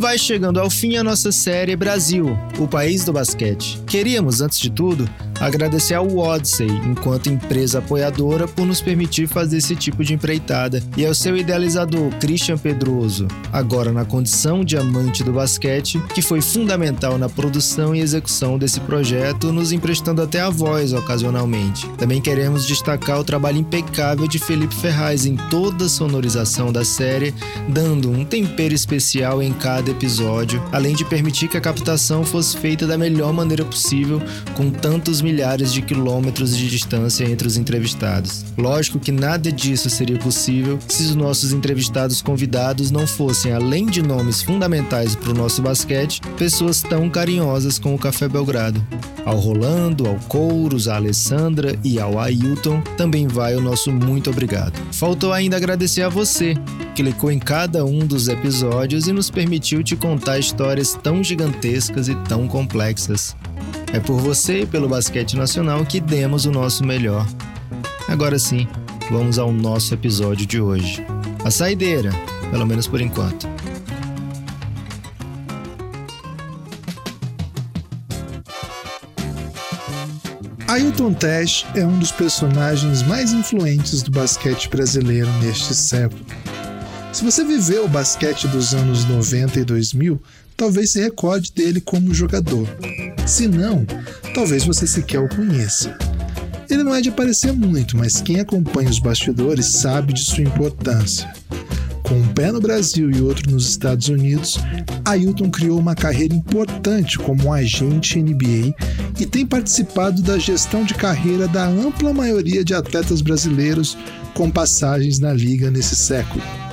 Vai chegando ao fim a nossa série Brasil, o país do basquete. Queríamos, antes de tudo, agradecer ao Odyssey, enquanto empresa apoiadora, por nos permitir fazer esse tipo de empreitada, e ao seu idealizador, Christian Pedroso, agora na condição de amante do basquete, que foi fundamental na produção e execução desse projeto, nos emprestando até a voz ocasionalmente. Também queremos destacar o trabalho impecável de Felipe Ferraz em toda a sonorização da série, dando um tempero especial em cada episódio, além de permitir que a captação fosse feita da melhor maneira possível, com tantos milhares de quilômetros de distância entre os entrevistados. Lógico que nada disso seria possível se os nossos entrevistados convidados não fossem, além de nomes fundamentais para o nosso basquete, pessoas tão carinhosas com o Café Belgrado. Ao Rolando, ao Couros, à Alessandra e ao Ailton também vai o nosso muito obrigado. Faltou ainda agradecer a você, que clicou em cada um dos episódios e nos permitiu te contar histórias tão gigantescas e tão complexas. É por você e pelo basquete nacional que demos o nosso melhor. Agora sim, vamos ao nosso episódio de hoje. A saideira, pelo menos por enquanto. Ailton Tesh é um dos personagens mais influentes do basquete brasileiro neste século. Se você viveu o basquete dos anos 90 e 2000, talvez se recorde dele como jogador. Se não, talvez você sequer o conheça. Ele não é de aparecer muito, mas quem acompanha os bastidores sabe de sua importância. Com um pé no Brasil e outro nos Estados Unidos, Ailton criou uma carreira importante como um agente NBA e tem participado da gestão de carreira da ampla maioria de atletas brasileiros com passagens na liga nesse século.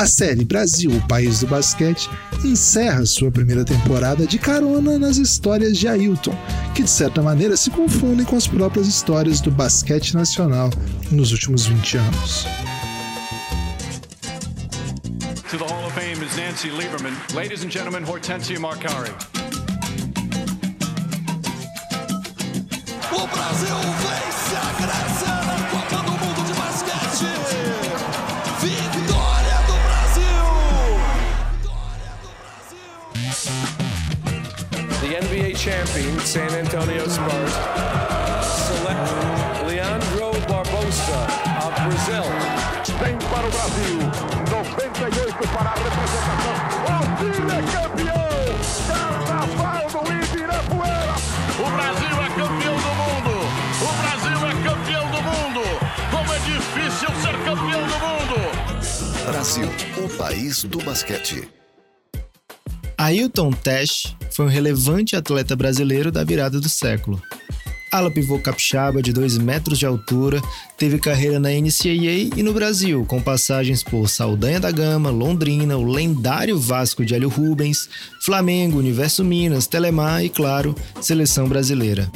A série Brasil, o País do Basquete, encerra sua primeira temporada de carona nas histórias de Ailton, que de certa maneira se confundem com as próprias histórias do basquete nacional nos últimos 20 anos. To the Hall of Fame is Nancy Lieberman. Ladies and gentlemen, Hortensia Marcari. O Brasil champion San Antonio Spurs select Leandro Barbosa of Brazil. Vem para o Brasil, 98 para a representação. O Chile é campeão! Carnaval do Ibirapuera! O Brasil é campeão do mundo! O Brasil é campeão do mundo! Como é difícil ser campeão do mundo! Brasil, o país do basquete. Ailton Tesh foi um relevante atleta brasileiro da virada do século. Ala pivô capixaba de 2 metros de altura, teve carreira na NCAA e no Brasil, com passagens por Saldanha da Gama, Londrina, o lendário Vasco de Hélio Rubens, Flamengo, Universo Minas, Telemar e, claro, Seleção Brasileira.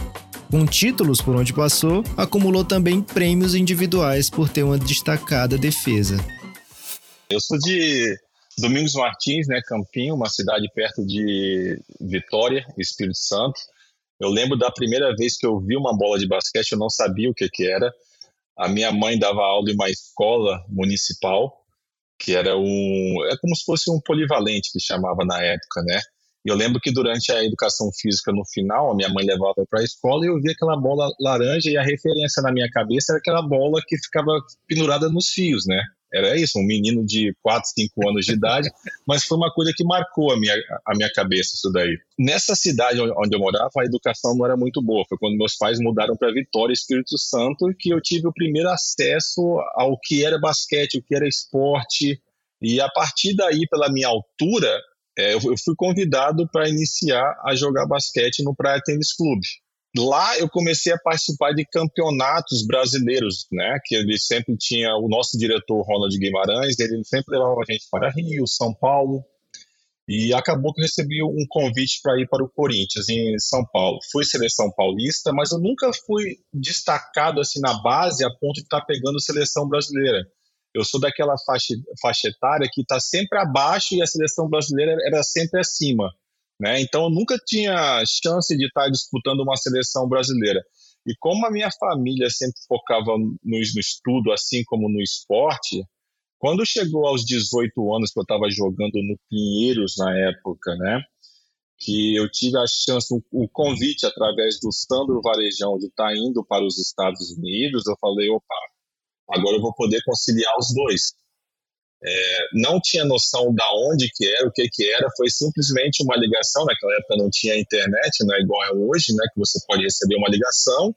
Com títulos por onde passou, acumulou também prêmios individuais por ter uma destacada defesa. Eu sou de Domingos Martins, né, Campinho, uma cidade perto de Vitória, Espírito Santo. Eu lembro da primeira vez que eu vi uma bola de basquete, eu não sabia o que, que era. A minha mãe dava aula em uma escola municipal, que era um. É como se fosse um polivalente que chamava na época, né? E eu lembro que durante a educação física, no final, a minha mãe levava para a escola e eu via aquela bola laranja e a referência na minha cabeça era aquela bola que ficava pendurada nos fios, né? Era isso, um menino de 4, 5 anos de idade, mas foi uma coisa que marcou a minha, a minha cabeça isso daí. Nessa cidade onde eu morava, a educação não era muito boa. Foi quando meus pais mudaram para Vitória, Espírito Santo, que eu tive o primeiro acesso ao que era basquete, o que era esporte. E a partir daí, pela minha altura, é, eu fui convidado para iniciar a jogar basquete no Praia Tênis Clube lá eu comecei a participar de campeonatos brasileiros, né? Que ele sempre tinha o nosso diretor Ronald Guimarães, ele sempre levava a gente para Rio, São Paulo. E acabou que eu recebi um convite para ir para o Corinthians em São Paulo. Fui seleção paulista, mas eu nunca fui destacado assim na base a ponto de estar tá pegando seleção brasileira. Eu sou daquela faixa, faixa etária que está sempre abaixo e a seleção brasileira era sempre acima. Né? Então eu nunca tinha chance de estar disputando uma seleção brasileira. E como a minha família sempre focava no, no estudo, assim como no esporte, Quando chegou aos 18 anos, que eu estava jogando no Pinheiros na época, né? Que eu tive a chance, o, o convite através do Sandro Varejão de estar tá indo para os Estados Unidos, eu falei, opa, agora eu vou poder conciliar os dois. É, não tinha noção da onde que era, o que que era, foi simplesmente uma ligação, naquela época não tinha internet, não é igual é hoje, né, que você pode receber uma ligação,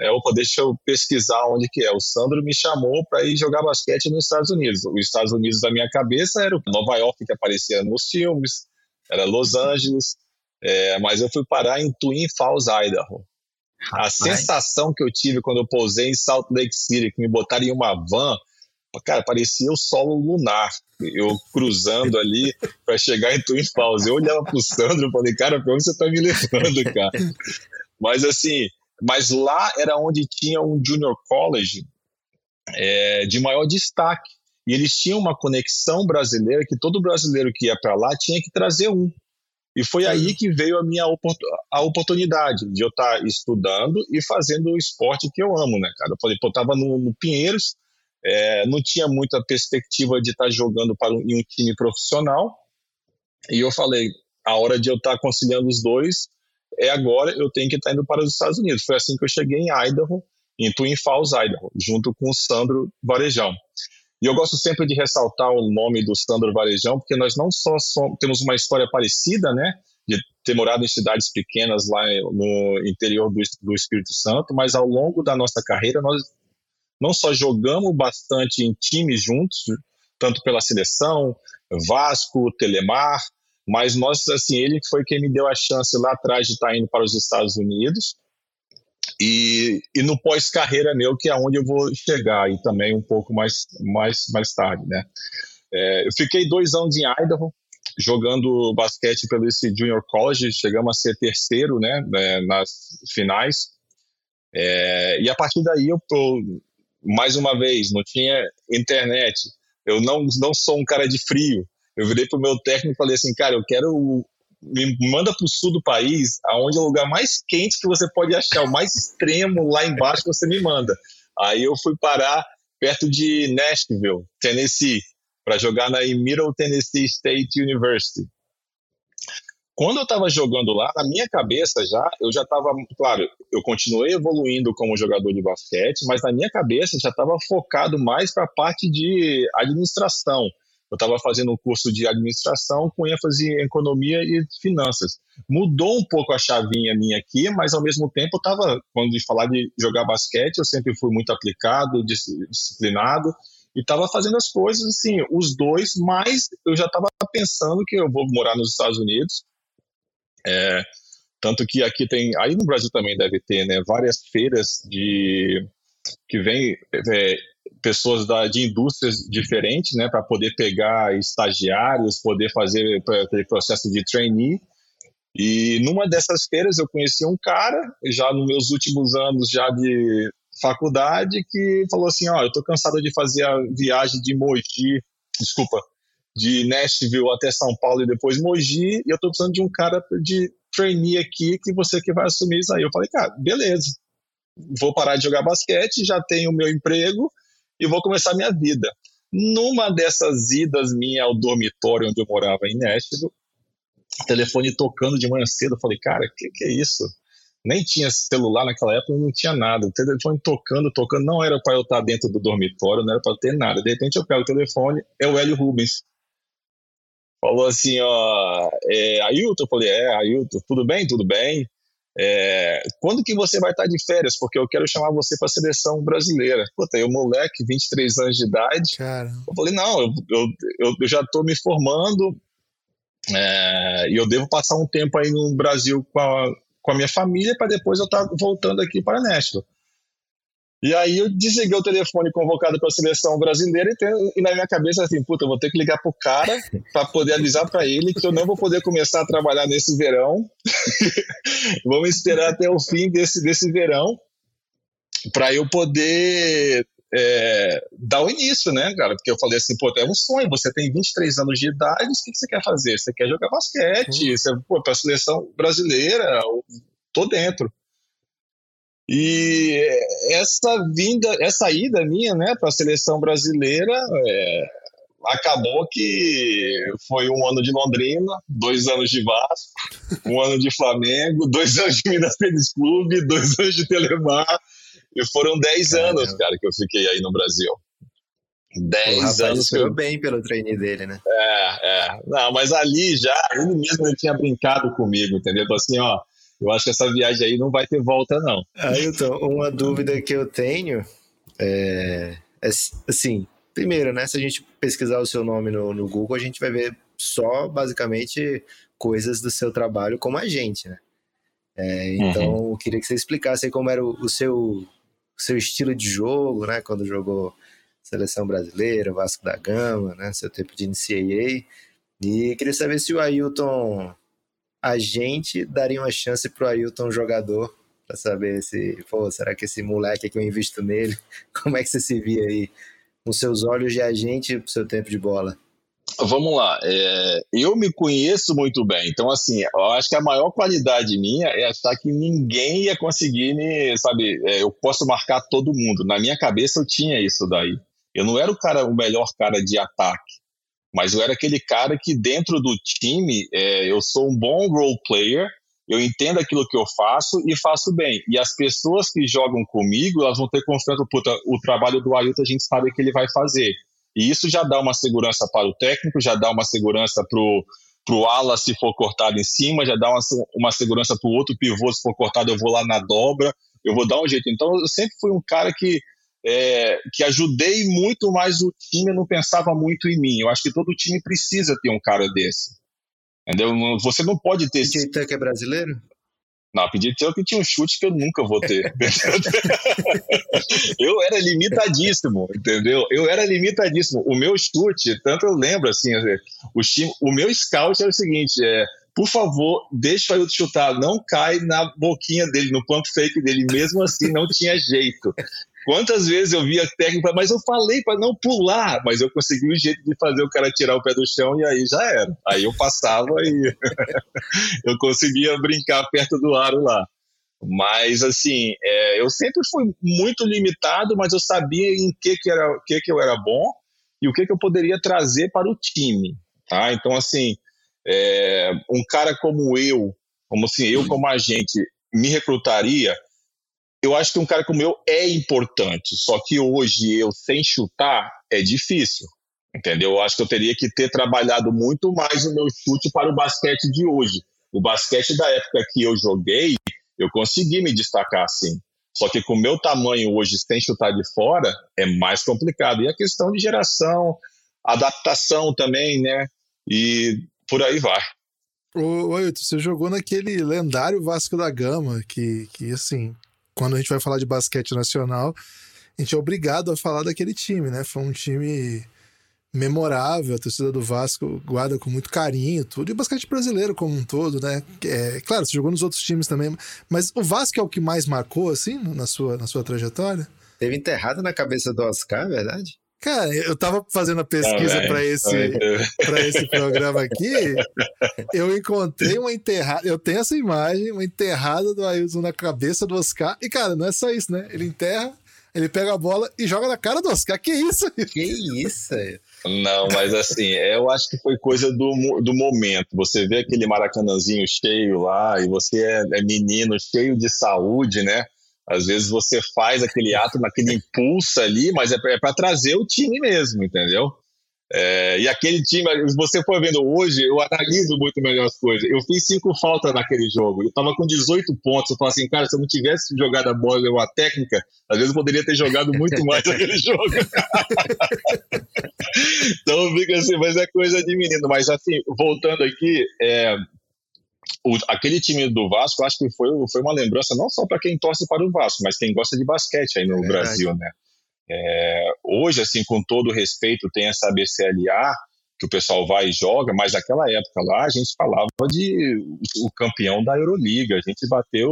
é, opa, deixa eu pesquisar onde que é. O Sandro me chamou para ir jogar basquete nos Estados Unidos. Os Estados Unidos da minha cabeça era Nova York, que aparecia nos filmes, era Los Angeles, é, mas eu fui parar em Twin Falls, Idaho. A sensação que eu tive quando eu pousei em Salt Lake City, que me botaram em uma van, cara, parecia o solo lunar. Eu cruzando ali para chegar em Twin Falls. Eu olhava pro Sandro e falei, cara, pra onde você tá me levando, cara? Mas assim, mas lá era onde tinha um junior college é, de maior destaque. E eles tinham uma conexão brasileira que todo brasileiro que ia para lá tinha que trazer um. E foi aí que veio a minha a oportunidade de eu estar tá estudando e fazendo o esporte que eu amo, né, cara? Eu falei, pô, eu tava no, no Pinheiros, é, não tinha muita perspectiva de estar tá jogando para um, em um time profissional. E eu falei, a hora de eu estar tá conciliando os dois é agora, eu tenho que estar tá indo para os Estados Unidos. Foi assim que eu cheguei em Idaho, em Twin Falls, Idaho, junto com o Sandro Varejão. E eu gosto sempre de ressaltar o nome do Sandro Varejão, porque nós não só somos, temos uma história parecida, né, de ter morado em cidades pequenas lá no interior do, do Espírito Santo, mas ao longo da nossa carreira nós não só jogamos bastante em times juntos, tanto pela seleção, Vasco, Telemar, mas nós, assim, ele foi quem me deu a chance lá atrás de estar indo para os Estados Unidos e, e no pós-carreira meu, que é onde eu vou chegar e também um pouco mais, mais, mais tarde, né? É, eu fiquei dois anos em Idaho, jogando basquete pelo esse Junior College, chegamos a ser terceiro, né, né nas finais. É, e a partir daí eu, eu, mais uma vez, não tinha internet. Eu não, não sou um cara de frio. Eu virei pro meu técnico e falei assim, cara, eu quero me manda para o sul do país, aonde é o lugar mais quente que você pode achar, o mais extremo lá embaixo você me manda. Aí eu fui parar perto de Nashville, Tennessee, para jogar na Middle Tennessee State University. Quando eu estava jogando lá, na minha cabeça já, eu já estava, claro, eu continuei evoluindo como jogador de basquete, mas na minha cabeça já estava focado mais para a parte de administração. Eu estava fazendo um curso de administração com ênfase em economia e finanças. Mudou um pouco a chavinha minha aqui, mas ao mesmo tempo estava, quando de falar de jogar basquete, eu sempre fui muito aplicado, disciplinado e estava fazendo as coisas assim, os dois, mas eu já estava pensando que eu vou morar nos Estados Unidos é, tanto que aqui tem, aí no Brasil também deve ter, né, várias feiras de que vem é, pessoas da, de indústrias diferentes, né, para poder pegar estagiários, poder fazer aquele processo de trainee. E numa dessas feiras eu conheci um cara, já nos meus últimos anos já de faculdade, que falou assim, ó, oh, eu tô cansado de fazer a viagem de Mogi, desculpa, de Nashville até São Paulo e depois Mogi, e eu estou precisando de um cara de trainee aqui que você que vai assumir isso aí. Eu falei, cara, beleza, vou parar de jogar basquete, já tenho o meu emprego e vou começar a minha vida. Numa dessas idas minha ao dormitório onde eu morava em Nashville, telefone tocando de manhã cedo, eu falei, cara, que, que é isso? Nem tinha celular naquela época, não tinha nada. O telefone tocando, tocando, não era para eu estar dentro do dormitório, não era para ter nada. De repente eu pego o telefone, é o Hélio Rubens falou assim, ó, é, Ailton, eu falei, é, Ailton, tudo bem? Tudo bem. É, quando que você vai estar de férias? Porque eu quero chamar você para a seleção brasileira. Puta, eu moleque, 23 anos de idade. Cara. Eu falei, não, eu, eu, eu já estou me formando é, e eu devo passar um tempo aí no Brasil com a, com a minha família para depois eu estar tá voltando aqui para Nashville. E aí eu desliguei o telefone convocado para a seleção brasileira e, tem, e, na minha cabeça assim, puta, eu vou ter que ligar pro cara para poder avisar para ele que eu não vou poder começar a trabalhar nesse verão. Vamos esperar até o fim desse, desse verão para eu poder é, dar o início, né, cara? Porque eu falei assim, pô, é um sonho, você tem 23 anos de idade, o que, que você quer fazer? Você quer jogar basquete, uhum. você, pô, para a seleção brasileira, tô dentro. E essa vinda, essa ida minha, né, para a seleção brasileira, é, acabou que foi um ano de Londrina, dois anos de Vasco, um ano de Flamengo, dois anos de Minas Tênis Clube, dois anos de Telemar. E foram dez anos, cara, que eu fiquei aí no Brasil. Dez anos. Foi bem pelo treino dele, né? É, é. Não, mas ali já, ele mesmo ele tinha brincado comigo, entendeu? Então, assim, ó, eu acho que essa viagem aí não vai ter volta, não. Ailton, uma dúvida que eu tenho é, é assim, primeiro, né? Se a gente pesquisar o seu nome no, no Google, a gente vai ver só basicamente coisas do seu trabalho como agente, né? É, então, uhum. eu queria que você explicasse como era o, o seu, o seu estilo de jogo, né? Quando jogou seleção brasileira, Vasco da Gama, né? Seu tempo de NCAA. E queria saber se o Ailton agente daria uma chance pro Ailton jogador para saber se, pô, será que esse moleque que eu invisto nele? Como é que você se via aí com seus olhos de agente pro seu tempo de bola? Vamos lá, é, eu me conheço muito bem, então assim, eu acho que a maior qualidade minha é achar que ninguém ia conseguir me, sabe, é, eu posso marcar todo mundo. Na minha cabeça eu tinha isso daí. Eu não era o cara, o melhor cara de ataque, mas eu era aquele cara que dentro do time é, eu sou um bom role player, eu entendo aquilo que eu faço e faço bem. E as pessoas que jogam comigo, elas vão ter confiança, puta, o trabalho do Ailton a gente sabe que ele vai fazer. E isso já dá uma segurança para o técnico, já dá uma segurança para o ala se for cortado em cima, já dá uma, uma segurança para o outro pivô se for cortado, eu vou lá na dobra, eu vou dar um jeito. Então eu sempre fui um cara que é, que ajudei muito mais o time, não pensava muito em mim. Eu acho que todo time precisa ter um cara desse. Entendeu? Você não pode ter. PJ Tucker é brasileiro? Não, PJ Tucker tinha um chute que eu nunca vou ter. eu era limitadíssimo, entendeu? Eu era limitadíssimo. O meu chute, tanto eu lembro assim, o, time, o meu scout era o seguinte: é, por favor, deixa eu chutar, não cai na boquinha dele, no pump fake dele, mesmo assim não tinha jeito. Quantas vezes eu via técnica, mas eu falei para não pular, mas eu consegui o jeito de fazer o cara tirar o pé do chão e aí já era. Aí eu passava e eu conseguia brincar perto do aro lá. Mas, assim, é, eu sempre fui muito limitado, mas eu sabia em que, que, era, que, que eu era bom e o que, que eu poderia trazer para o time. Tá? Então, assim, é, um cara como eu, como assim, eu como agente, me recrutaria eu acho que um cara como eu é importante, só que hoje eu sem chutar é difícil. Entendeu? Eu acho que eu teria que ter trabalhado muito mais o meu chute para o basquete de hoje. O basquete da época que eu joguei, eu consegui me destacar assim. Só que com o meu tamanho hoje, sem chutar de fora, é mais complicado. E a questão de geração, adaptação também, né? E por aí vai. Ô, Ailton, você jogou naquele lendário Vasco da Gama, que, que assim, quando a gente vai falar de basquete nacional, a gente é obrigado a falar daquele time, né? Foi um time memorável, a torcida do Vasco guarda com muito carinho, tudo, e o basquete brasileiro como um todo, né? É, claro, você jogou nos outros times também, mas o Vasco é o que mais marcou, assim, na sua, na sua trajetória? Teve enterrado na cabeça do Oscar, é verdade? Cara, eu tava fazendo a pesquisa ah, para esse, pra esse programa aqui. Eu encontrei uma enterrada. Eu tenho essa imagem, uma enterrada do Ailton na cabeça do Oscar. E, cara, não é só isso, né? Ele enterra, ele pega a bola e joga na cara do Oscar. Que isso? Que isso? Não, mas assim, eu acho que foi coisa do, do momento. Você vê aquele maracanãzinho cheio lá e você é, é menino, cheio de saúde, né? Às vezes você faz aquele ato, naquele impulso ali, mas é para é trazer o time mesmo, entendeu? É, e aquele time, se você for vendo hoje, eu analiso muito melhor as coisas. Eu fiz cinco faltas naquele jogo. Eu tava com 18 pontos. Eu falo assim, cara, se eu não tivesse jogado a bola ou a técnica, às vezes eu poderia ter jogado muito mais naquele jogo. então fica assim, mas é coisa de menino. Mas assim, voltando aqui, é, o, aquele time do Vasco, acho que foi, foi uma lembrança não só para quem torce para o Vasco, mas quem gosta de basquete aí no é Brasil, né? É, hoje, assim, com todo respeito, tem essa BCLA que o pessoal vai e joga, mas naquela época lá a gente falava de o campeão da Euroliga, a gente bateu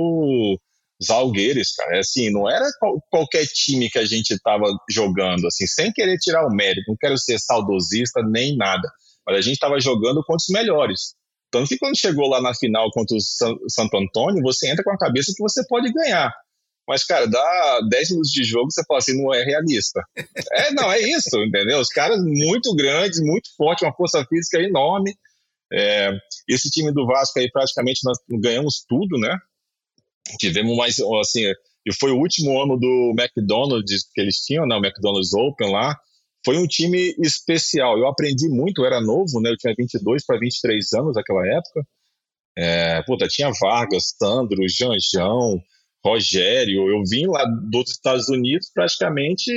os Algueires, cara. É assim, não era qual, qualquer time que a gente estava jogando, assim, sem querer tirar o mérito, não quero ser saudosista nem nada, mas a gente estava jogando contra os melhores. Tanto que quando chegou lá na final contra o Santo Antônio, você entra com a cabeça que você pode ganhar. Mas, cara, dá 10 minutos de jogo, você fala assim, não é realista. É, não, é isso, entendeu? Os caras muito grandes, muito fortes, uma força física enorme. É, esse time do Vasco aí, praticamente, nós ganhamos tudo, né? Tivemos mais, assim, e foi o último ano do McDonald's que eles tinham, né? O McDonald's Open lá. Foi um time especial. Eu aprendi muito, eu era novo, né? Eu tinha 22 para 23 anos naquela época. É, puta, tinha Vargas, Sandro, Janjão, Rogério. Eu vim lá dos Estados Unidos praticamente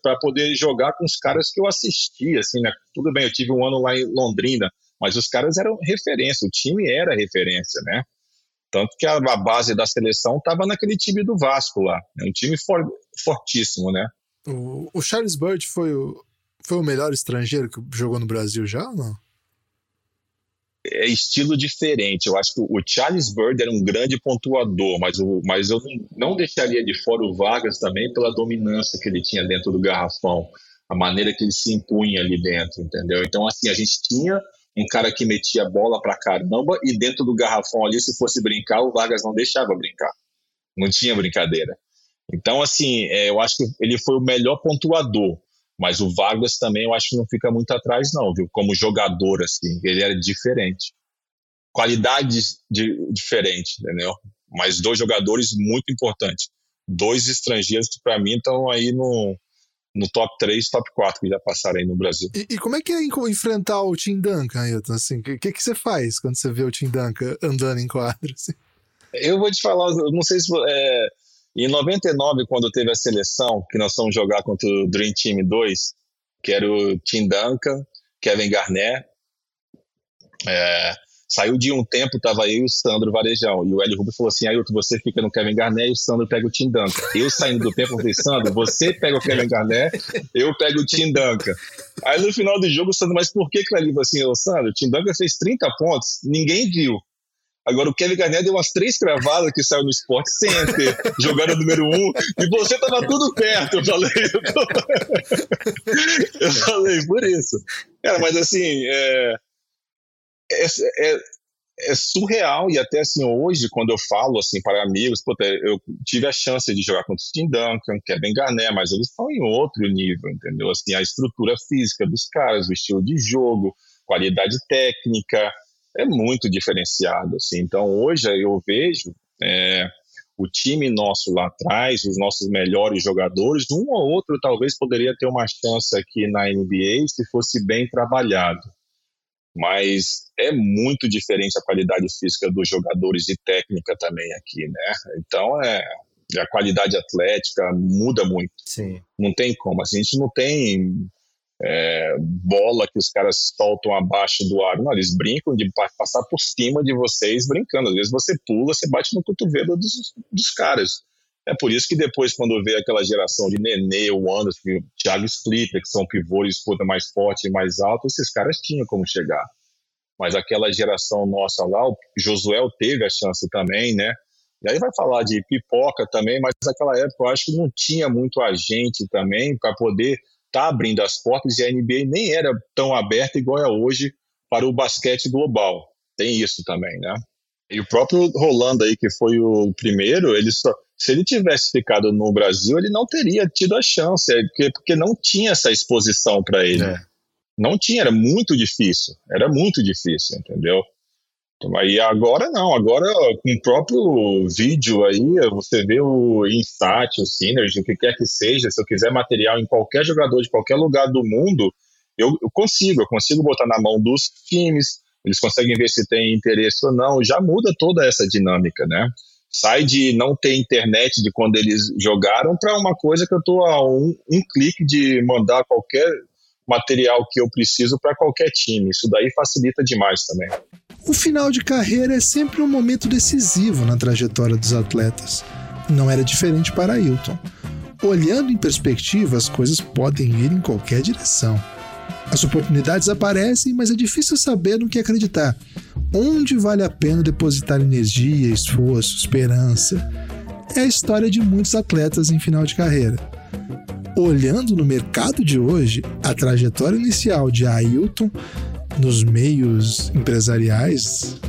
para poder jogar com os caras que eu assistia, assim, né? Tudo bem, eu tive um ano lá em Londrina, mas os caras eram referência, o time era referência, né? Tanto que a, base da seleção estava naquele time do Vasco lá. É um time for, fortíssimo, né? O, o Charles Bird foi o, foi o melhor estrangeiro que jogou no Brasil já ou não? É estilo diferente. Eu acho que o Charles Bird era um grande pontuador, mas, o, mas eu não deixaria de fora o Vargas também pela dominância que ele tinha dentro do garrafão, a maneira que ele se impunha ali dentro, entendeu? Então, assim, a gente tinha um cara que metia bola pra caramba e dentro do garrafão ali, se fosse brincar, o Vargas não deixava brincar. Não tinha brincadeira. Então, assim, é, eu acho que ele foi o melhor pontuador. Mas o Vargas também eu acho que não fica muito atrás, não, viu? Como jogador, assim, ele era diferente. Qualidades de, diferente, entendeu? Mas dois jogadores muito importantes. Dois estrangeiros que, para mim, estão aí no, no top 3, top 4 que já passaram aí no Brasil. E, e como é que é enfrentar o Tim Duncan, Ailton? Assim, o que, que, que, você faz quando você vê o Tim Duncan andando em quadro? Assim? Eu vou te falar, não sei se. É, em 99, quando teve a seleção, que nós fomos jogar contra o Dream Team 2, que era o Tim Duncan, Kevin Garnett, é, saiu de um tempo, tava eu e o Sandro Varejão, e o Hélio Rubio falou assim, Ailton, você fica no Kevin Garnett e o Sandro pega o Tim Duncan. Eu saindo do tempo, falei, Sandro, você pega o Kevin Garnett, eu pego o Tim Duncan. Aí no final do jogo, o Sandro, mas por que que ali? assim, ô Sandro, o Tim Duncan fez 30 pontos, ninguém viu. Agora, o Kevin Garnett deu umas três cravadas que saiu no Sport Center, jogando número um, e você tava tudo perto. Eu falei, eu falei por isso. Cara, mas assim, é, é, é, é, surreal, e até assim, hoje, quando eu falo assim para amigos, eu tive a chance de jogar contra o Tim Duncan, Kevin Garnett, mas eles estão em outro nível, entendeu? Assim, a estrutura física dos caras, o estilo de jogo, qualidade técnica, é muito diferenciado. Assim. Então, hoje eu vejo é, o time nosso lá atrás, os nossos melhores jogadores, um ou outro talvez poderia ter uma chance aqui na NBA se fosse bem trabalhado. Mas é muito diferente a qualidade física dos jogadores e técnica também aqui, né? Então é a qualidade atlética muda muito. Sim. Não tem como. A gente não tem é, bola que os caras soltam abaixo do ar. Não, eles brincam de passar por cima de vocês brincando. Às vezes você pula, você bate no cotovelo dos, dos caras. É por isso que depois, quando vê aquela geração de Nenê, o Anderson, o Thiago Splitter, que são pivôs puta mais forte e mais alto, esses caras tinham como chegar. Mas aquela geração nossa lá, o Josué teve a chance também, né? E aí vai falar de pipoca também, mas naquela época eu acho que não tinha muito agente também para poder está abrindo as portas e a NBA nem era tão aberta igual é hoje para o basquete global. Tem isso também, né? E o próprio Rolando aí, que foi o primeiro, ele só, se ele tivesse ficado no Brasil, ele não teria tido a chance, é porque, porque não tinha essa exposição para ele. É. Não tinha, era muito difícil, era muito difícil, entendeu? E agora não, agora com o próprio vídeo aí, você vê o Instat, o Synergy, o que quer que seja, se eu quiser material em qualquer jogador de qualquer lugar do mundo, eu, eu consigo, eu consigo botar na mão dos times, eles conseguem ver se tem interesse ou não, já muda toda essa dinâmica, né? Sai de não ter internet de quando eles jogaram para uma coisa que eu estou a um, um clique de mandar qualquer material que eu preciso para qualquer time. Isso daí facilita demais também. O final de carreira é sempre um momento decisivo na trajetória dos atletas. Não era diferente para Ailton. Olhando em perspectiva, as coisas podem ir em qualquer direção. As oportunidades aparecem, mas é difícil saber no que acreditar. Onde vale a pena depositar energia, esforço, esperança? É a história de muitos atletas em final de carreira. Olhando no mercado de hoje, a trajetória inicial de Ailton nos meios empresariais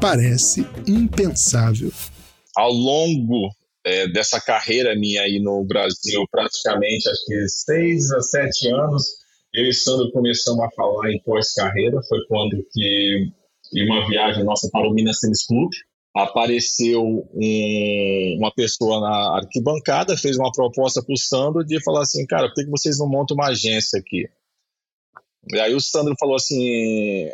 parece impensável. Ao longo é, dessa carreira minha aí no Brasil, praticamente acho que seis a sete anos, eu e Sandro começamos a falar em pós-carreira. Foi quando que, em uma viagem nossa para o Minas Tênis Clube, apareceu um, uma pessoa na arquibancada, fez uma proposta para o Sandro de falar assim, cara, por que vocês não montam uma agência aqui? E aí o Sandro falou assim,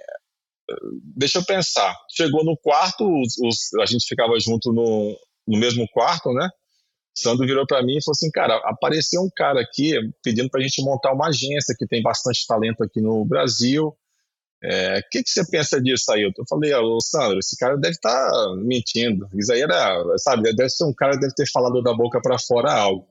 deixa eu pensar. Chegou no quarto, os, os, a gente ficava junto no, no mesmo quarto, né? Sandro virou para mim e falou assim, cara, apareceu um cara aqui pedindo para a gente montar uma agência que tem bastante talento aqui no Brasil. O é, que, que você pensa disso aí? Eu falei, ô Sandro, esse cara deve estar tá mentindo. Isso aí era, sabe, deve ser um cara que deve ter falado da boca para fora algo.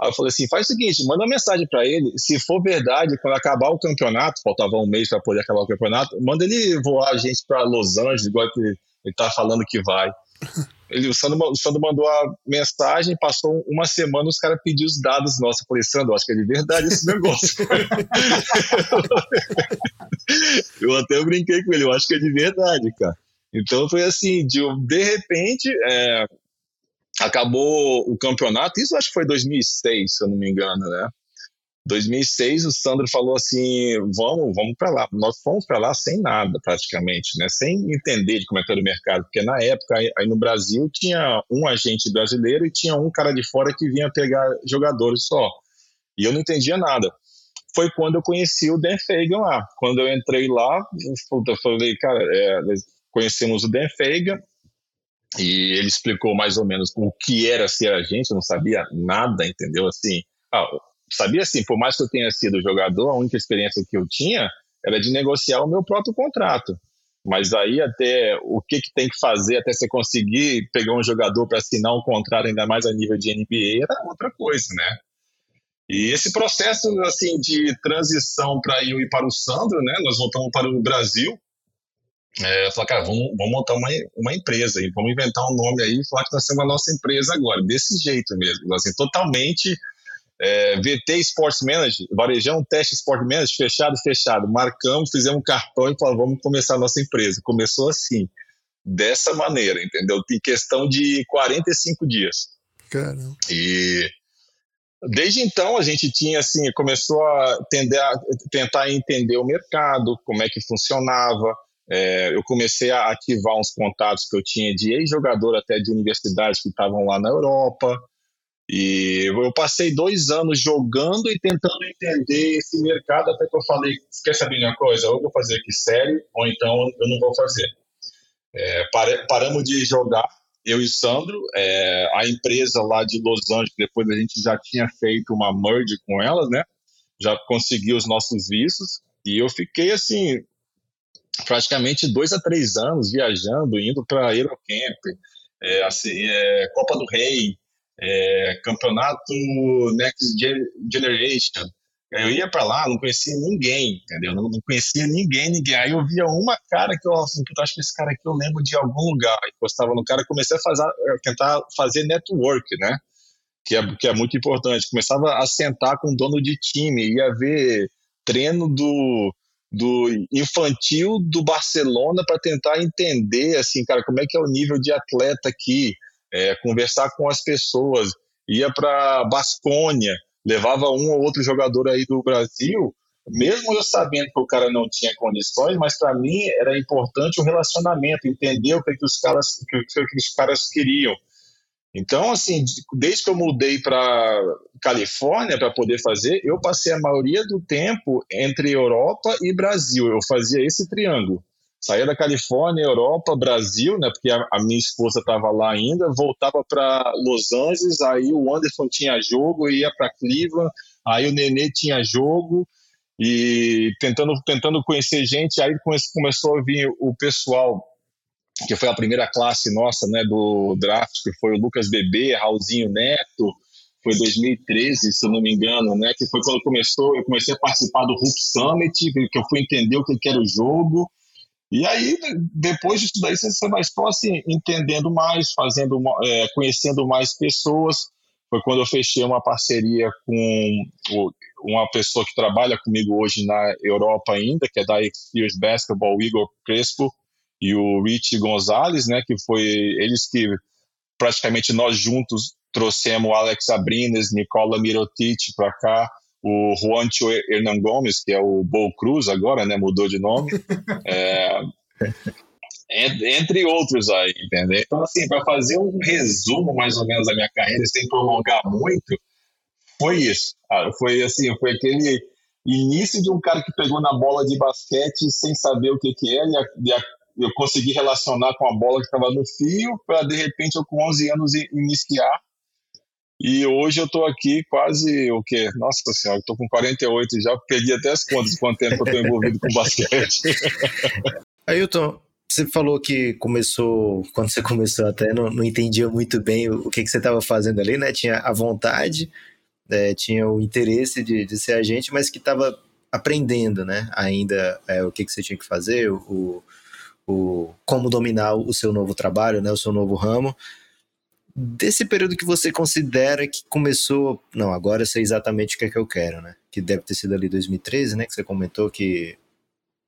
Aí eu falei assim, faz o seguinte, manda uma mensagem para ele, se for verdade, quando acabar o campeonato, faltava um mês para poder acabar o campeonato, manda ele voar a gente para Los Angeles, igual que ele tá falando que vai. Ele, o, Sandro, o Sandro mandou a mensagem, passou uma semana, os caras pediram os dados nossos. Eu falei, Sandro, acho que é de verdade esse negócio. eu até brinquei com ele, eu acho que é de verdade, cara. Então foi assim, de, de repente, é, acabou o campeonato, isso acho que foi 2006, se eu não me engano, né? 2006 o Sandro falou assim, vamos, vamos para lá. Nós fomos para lá sem nada, praticamente, né? Sem entender de como é que era o mercado, porque na época aí no Brasil tinha um agente brasileiro e tinha um cara de fora que vinha pegar jogadores só. E eu não entendia nada. Foi quando eu conheci o Dan Fagan lá. Quando eu entrei lá, eu falei, cara, é, conhecemos o Dan Fagan, e ele explicou mais ou menos o que era ser agente, eu não sabia nada, entendeu? Assim, ah, sabia assim, por mais que eu tenha sido jogador, a única experiência que eu tinha era de negociar o meu próprio contrato. Mas aí até o que, que tem que fazer até você conseguir pegar um jogador para assinar um contrato ainda mais a nível de NBA era outra coisa, né? E esse processo assim de transição para eu ir para o Sandro, né? Nós voltamos para o Brasil. É, falar, cara, vamos, vamos montar uma, uma empresa vamos inventar um nome aí e falar que nós somos a nossa empresa agora, desse jeito mesmo, assim, totalmente é, VT Sports Manager, Varejão Teste Sport Manager, fechado, fechado. Marcamos, fizemos um cartão e falamos, vamos começar a nossa empresa. Começou assim, dessa maneira, entendeu? Em questão de 45 dias. Caramba. E desde então a gente tinha assim, começou a, a tentar entender o mercado, como é que funcionava. É, eu comecei a ativar uns contatos que eu tinha de ex-jogador até de universidades que estavam lá na Europa. E eu passei dois anos jogando e tentando entender esse mercado, até que eu falei, quer saber uma coisa? Ou eu vou fazer aqui sério, ou então eu não vou fazer. É, paramos de jogar, eu e Sandro, é, a empresa lá de Los Angeles, depois a gente já tinha feito uma merge com elas, né? Já consegui os nossos vistos, e eu fiquei assim, praticamente dois a três anos viajando, indo para Aerocamp, é, assim, é, Copa do Rei, é, campeonato Next Generation. Eu ia para lá, não conhecia ninguém, entendeu? Não, não, conhecia ninguém, ninguém. Aí eu via uma cara que eu assim, acho que esse cara aqui eu lembro de algum lugar. Encostava no cara, comecei a fazer, tentar fazer network, né? Que é, que é muito importante. Começava a sentar com o dono de time, ia ver treino do, do infantil do Barcelona para tentar entender, assim, cara, como é que é o nível de atleta aqui é, conversar com as pessoas, ia para Bascônia, levava um ou outro jogador aí do Brasil, mesmo eu sabendo que o cara não tinha condições, mas para mim era importante o relacionamento, entender o que, que os caras que, que os caras queriam. Então, assim, desde que eu mudei para Califórnia para poder fazer, eu passei a maioria do tempo entre Europa e Brasil. Eu fazia esse triângulo saía da Califórnia, Europa, Brasil, né? Porque a, a minha esposa estava lá ainda, voltava para Los Angeles, aí o Anderson tinha jogo, ia para Cleveland, aí o Nenê tinha jogo e tentando tentando conhecer gente, aí começou a vir o pessoal que foi a primeira classe nossa, né, do draft, que foi o Lucas Bebê, Raulzinho Neto, foi 2013, se eu não me engano, né, que foi quando começou, eu comecei a participar do Hoop Summit, que eu fui entender o que era o jogo, e aí, depois disso daí, você vai só assim, entendendo mais, fazendo, é, conhecendo mais pessoas. Foi quando eu fechei uma parceria com uma pessoa que trabalha comigo hoje na Europa ainda, que é da Experience Basketball, o Igor Crespo e o Rich Gonzalez, né, que foi eles que praticamente nós juntos trouxemos Alex Abrines, Nicola Mirotic para cá, o Juancho Hernan Gomes, que é o Bo Cruz agora, né, mudou de nome, é, entre outros aí, entendeu? Então, assim, para fazer um resumo mais ou menos da minha carreira, sem prolongar muito, foi isso. Ah, foi assim, foi aquele início de um cara que pegou na bola de basquete sem saber o que que é, e, a, eu consegui relacionar com a bola que estava no fio, para de repente eu com 11 anos iniciar e hoje eu estou aqui quase o quê? Nossa senhora, estou com 48 já, perdi até as contas de quanto tempo eu estou envolvido com basquete. Ailton, você falou que começou, quando você começou até não, não entendia muito bem o, que, que você estava fazendo ali, né? Tinha a vontade, é, tinha o interesse de, de ser agente, mas que estava aprendendo, né? Ainda é, o que, que você tinha que fazer, o, o, como dominar o seu novo trabalho, né? O seu novo ramo desse período que você considera que começou, não, agora eu sei exatamente o que é que eu quero, né? Que deve ter sido ali 2013, né? Que você comentou que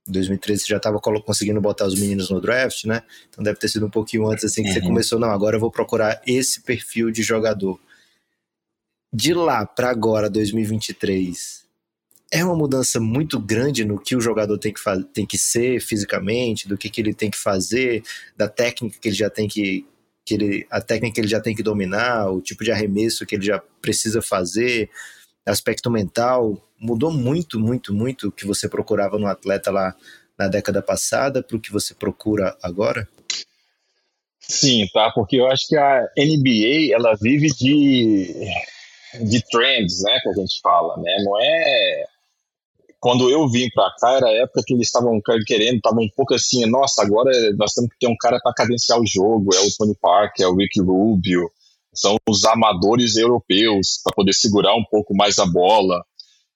2013 você já estava conseguindo botar os meninos no draft, né? Então deve ter sido um pouquinho antes assim que uhum. você começou, não, agora eu vou procurar esse perfil de jogador. De lá para agora, 2023, é uma mudança muito grande no que o jogador tem que, tem que ser fisicamente, do que, que ele tem que fazer, da técnica que ele já tem que, que ele, a técnica que ele já tem que dominar, o tipo de arremesso que ele já precisa fazer, aspecto mental, mudou muito, muito, muito o que você procurava no atleta lá na década passada para o que você procura agora? Sim, tá, porque eu acho que a NBA ela vive de de trends, né, que a gente fala, né? Não é quando eu vim para cá, era a época que eles estavam querendo, estavam um pouco assim, nossa, agora nós temos que ter um cara para cadenciar o jogo, é o Tony Parker, é o Rick Rubio, são os amadores europeus para poder segurar um pouco mais a bola.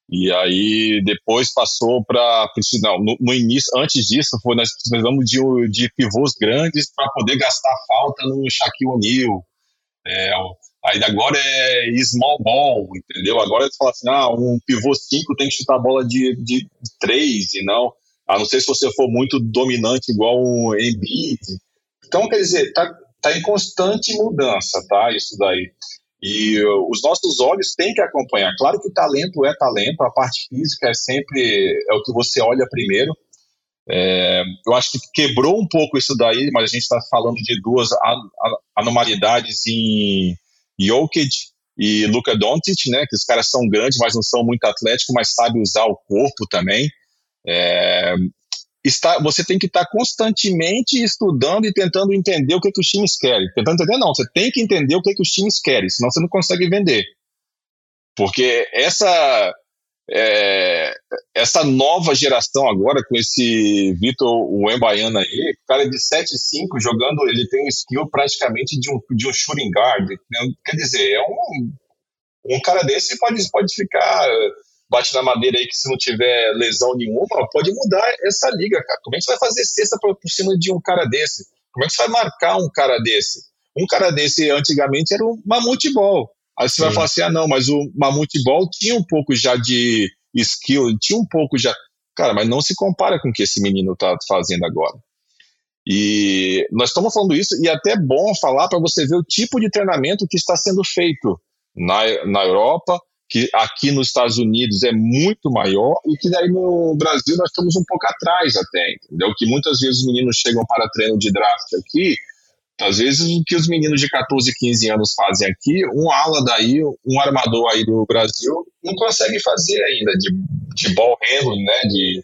E aí depois passou para não, no, no, início, antes disso, foi nós precisamos de, de pivôs grandes para poder gastar falta no Shaquille O'Neal. É, Aí agora é small ball, entendeu? Agora eles falam assim, ah, um pivô 5 tem que chutar a bola de, de 3 e não. A não ser se você for muito dominante igual um Embiid. Então, quer dizer, tá, tá em constante mudança, tá? Isso daí. E uh, os nossos olhos têm que acompanhar. Claro que talento é talento, a parte física é sempre é o que você olha primeiro. É, eu acho que quebrou um pouco isso daí, mas a gente está falando de duas anormalidades em Jokic e Luka Doncic, né, que os caras são grandes, mas não são muito atléticos, mas sabem usar o corpo também. É, está, você tem que estar constantemente estudando e tentando entender o que, que os times querem. Tentando entender, não, você tem que entender o que, que os times querem, senão você não consegue vender. Porque essa é, essa nova geração agora, com esse Vitor Wembaiana aí, o cara de 7'5 jogando, ele tem um skill praticamente de um, de um shooting guard. Né? Quer dizer, é um, um cara desse pode, pode ficar, bate na madeira aí que se não tiver lesão nenhuma, pode mudar essa liga, cara. Como é que você vai fazer cesta por, por cima de um cara desse? Como é que você vai marcar um cara desse? Um cara desse antigamente era um mamute ball. Aí você Sim. vai falar assim: ah, não, mas o Mamute Ball tinha um pouco já de skill, tinha um pouco já. Cara, mas não se compara com o que esse menino está fazendo agora. E nós estamos falando isso, e é até bom falar para você ver o tipo de treinamento que está sendo feito na, na Europa, que aqui nos Estados Unidos é muito maior, e que daí no Brasil nós estamos um pouco atrás até, entendeu? Que muitas vezes os meninos chegam para treino de draft aqui, às vezes, o que os meninos de 14, 15 anos fazem aqui, um ala daí, um armador aí do Brasil, não consegue fazer ainda, de, de ball handling, né, de,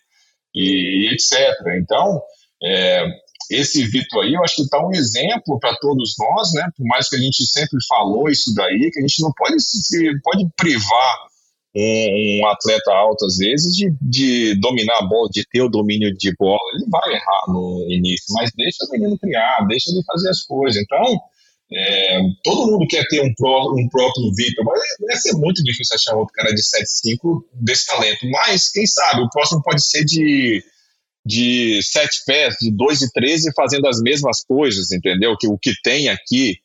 e, e etc. Então, é, esse Vitor aí, eu acho que está um exemplo para todos nós, né, por mais que a gente sempre falou isso daí, que a gente não pode, se, pode privar um, um, atleta alto, às vezes, de, de dominar a bola, de ter o domínio de bola. Ele vai errar no início, mas deixa o menino criar, deixa ele fazer as coisas. Então, é, todo mundo quer ter um, pró, um próprio Vitor, mas vai ser muito difícil achar outro cara de 7'5 desse talento. Mas, quem sabe, o próximo pode ser de, de 7 pés, de 2 e 13, fazendo as mesmas coisas, entendeu? Que o que tem aqui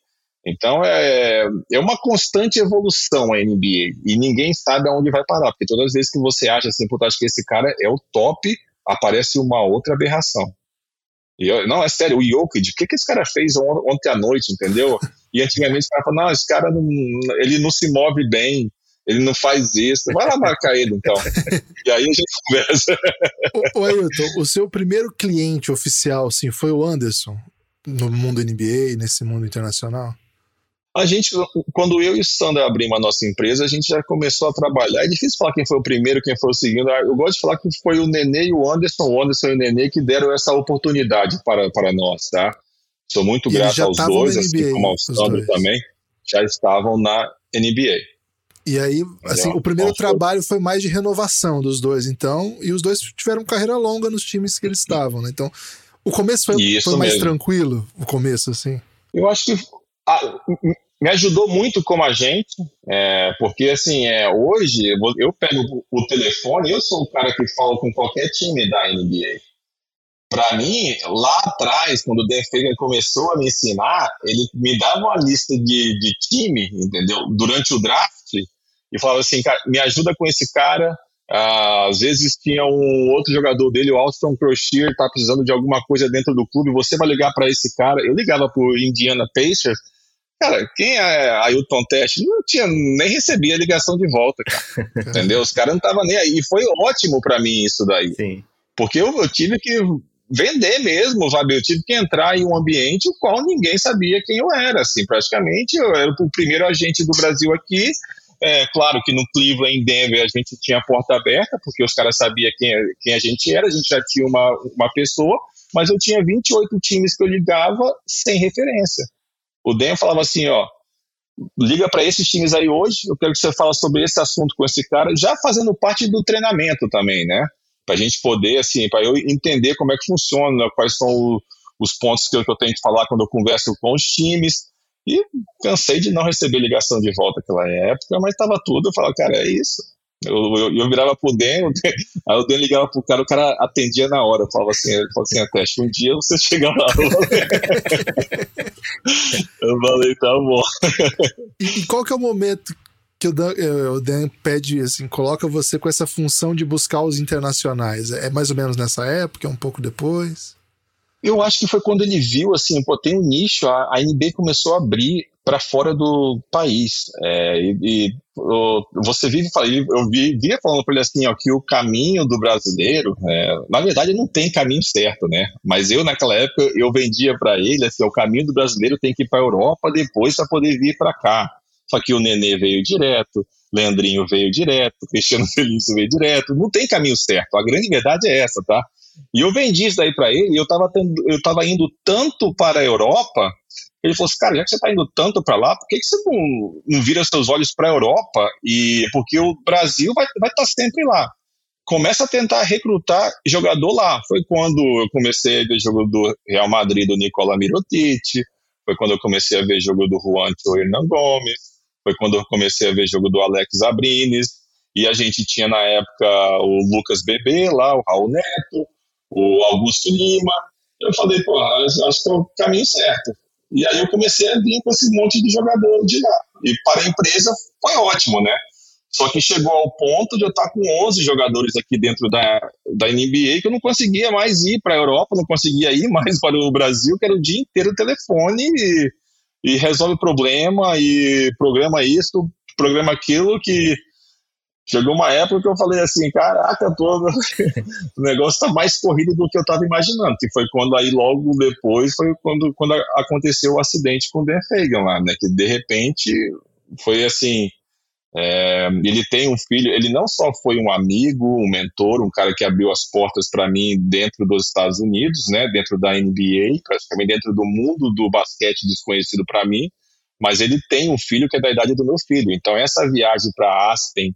então é, é uma constante evolução a NBA e ninguém sabe aonde vai parar, porque todas as vezes que você acha assim, puta, que esse cara é o top, aparece uma outra aberração. Eu, não, é sério, o Jokic, o que, que esse cara fez ontem à noite, entendeu? E antigamente os caras falavam, não, esse cara não, ele não se move bem, ele não faz isso. Vai lá marcar ele, então. e aí a gente conversa. Ô, Ailton, o seu primeiro cliente oficial, assim, foi o Anderson? No mundo NBA, nesse mundo internacional? A gente, quando eu e o Sandra abrimos a nossa empresa, a gente já começou a trabalhar. É difícil falar quem foi o primeiro, quem foi o segundo. Eu gosto de falar que foi o Nenê e o Anderson, o Anderson e o Nenê, que deram essa oportunidade para, para nós, tá? Sou muito grato aos dois, assim como ao Sandro também. Já estavam na NBA. E aí, assim, o primeiro trabalho foi mais de renovação dos dois, então, e os dois tiveram carreira longa nos times que eles estavam, né? Então, o começo foi, foi mais tranquilo, o começo, assim. Eu acho que a, me ajudou muito como agente, é, porque assim, é, hoje eu pego o telefone, eu sou o cara que fala com qualquer time da NBA. Para mim, lá atrás, quando o Dan Fagan começou a me ensinar, ele me dava uma lista de, de time, entendeu? Durante o draft, e falava assim, cara, me ajuda com esse cara. Ah, às vezes tinha um outro jogador dele, o Alston Crocier, tá precisando de alguma coisa dentro do clube, você vai ligar para esse cara. Eu ligava pro Indiana Pacers, cara, quem é Ailton Teste? Não tinha, nem recebia a ligação de volta, cara. entendeu? Os caras não estavam nem aí. E foi ótimo para mim isso daí. Sim. Porque eu, eu, tive que vender mesmo, sabe? Eu tive que entrar em um ambiente o qual ninguém sabia quem eu era, assim, praticamente. Eu era o primeiro agente do Brasil aqui, é, claro que no Cleveland, em Denver, a gente tinha a porta aberta, porque os caras sabiam quem, quem a gente era, a gente já tinha uma, uma pessoa, mas eu tinha 28 times que eu ligava sem referência. O Dan falava assim, ó, liga para esses times aí hoje, eu quero que você fale sobre esse assunto com esse cara, já fazendo parte do treinamento também, né? Para a gente poder, assim, para eu entender como é que funciona, quais são o, os pontos que eu, que eu tenho que falar quando eu converso com os times, e cansei de não receber ligação de volta naquela época, mas estava tudo. Eu falava, cara, é isso. Eu, eu, eu virava pro Den, aí o Den ligava pro cara, o cara atendia na hora. Eu falava assim, ele falou assim, até um dia você chega lá. eu falei, tá bom. E, e qual que é o momento que o Dan, eh, o Dan, pede, assim, coloca você com essa função de buscar os internacionais? É mais ou menos nessa época, é um pouco depois? Eu acho que foi quando ele viu, assim, pô, tem um nicho, a, a NBA começou a abrir para fora do país. É, e, e o, você vive, eu via falando para ele assim, ó, que o caminho do brasileiro, é, na verdade não tem caminho certo, né? Mas eu naquela época eu vendia para ele assim, o caminho do brasileiro tem que ir para a Europa depois para poder vir para cá. Só que o Nenê veio direto, Leandrinho veio direto, Cristiano Felício veio direto. Não tem caminho certo. A grande verdade é essa, tá? E eu vendi isso daí para ele, e eu estava eu tava indo tanto para a Europa, ele falou assim, cara, já que você está indo tanto para lá, por que, que você não, não vira seus olhos para a Europa? E, porque o Brasil vai estar tá sempre lá. Começa a tentar recrutar jogador lá. Foi quando eu comecei a ver jogo do Real Madrid do Nicola Mirotic, foi quando eu comecei a ver jogo do Juancho Hernan Gomes, foi quando eu comecei a ver jogo do Alex Abrines, e a gente tinha na época o Lucas Bebê lá, o Raul Neto, o Augusto Lima. Eu falei, pô, acho que é o caminho certo. E aí eu comecei a vir com esse monte de jogador de lá. E para a empresa foi ótimo, né? Só que chegou ao ponto de eu estar com 11 jogadores aqui dentro da, da NBA que eu não conseguia mais ir para a Europa, não conseguia ir mais para o Brasil, que era o dia inteiro telefone e, e resolve problema e programa isso, programa aquilo, que Chegou uma época que eu falei assim, caraca, todo o negócio está mais corrido do que eu estava imaginando, que foi quando aí logo depois foi quando, quando aconteceu o acidente com o Dan Fagan lá, né, que de repente foi assim, é, ele tem um filho, ele não só foi um amigo, um mentor, um cara que abriu as portas para mim dentro dos Estados Unidos, né, dentro da NBA, praticamente dentro do mundo do basquete desconhecido para mim, mas ele tem um filho que é da idade do meu filho. Então essa viagem para Aspen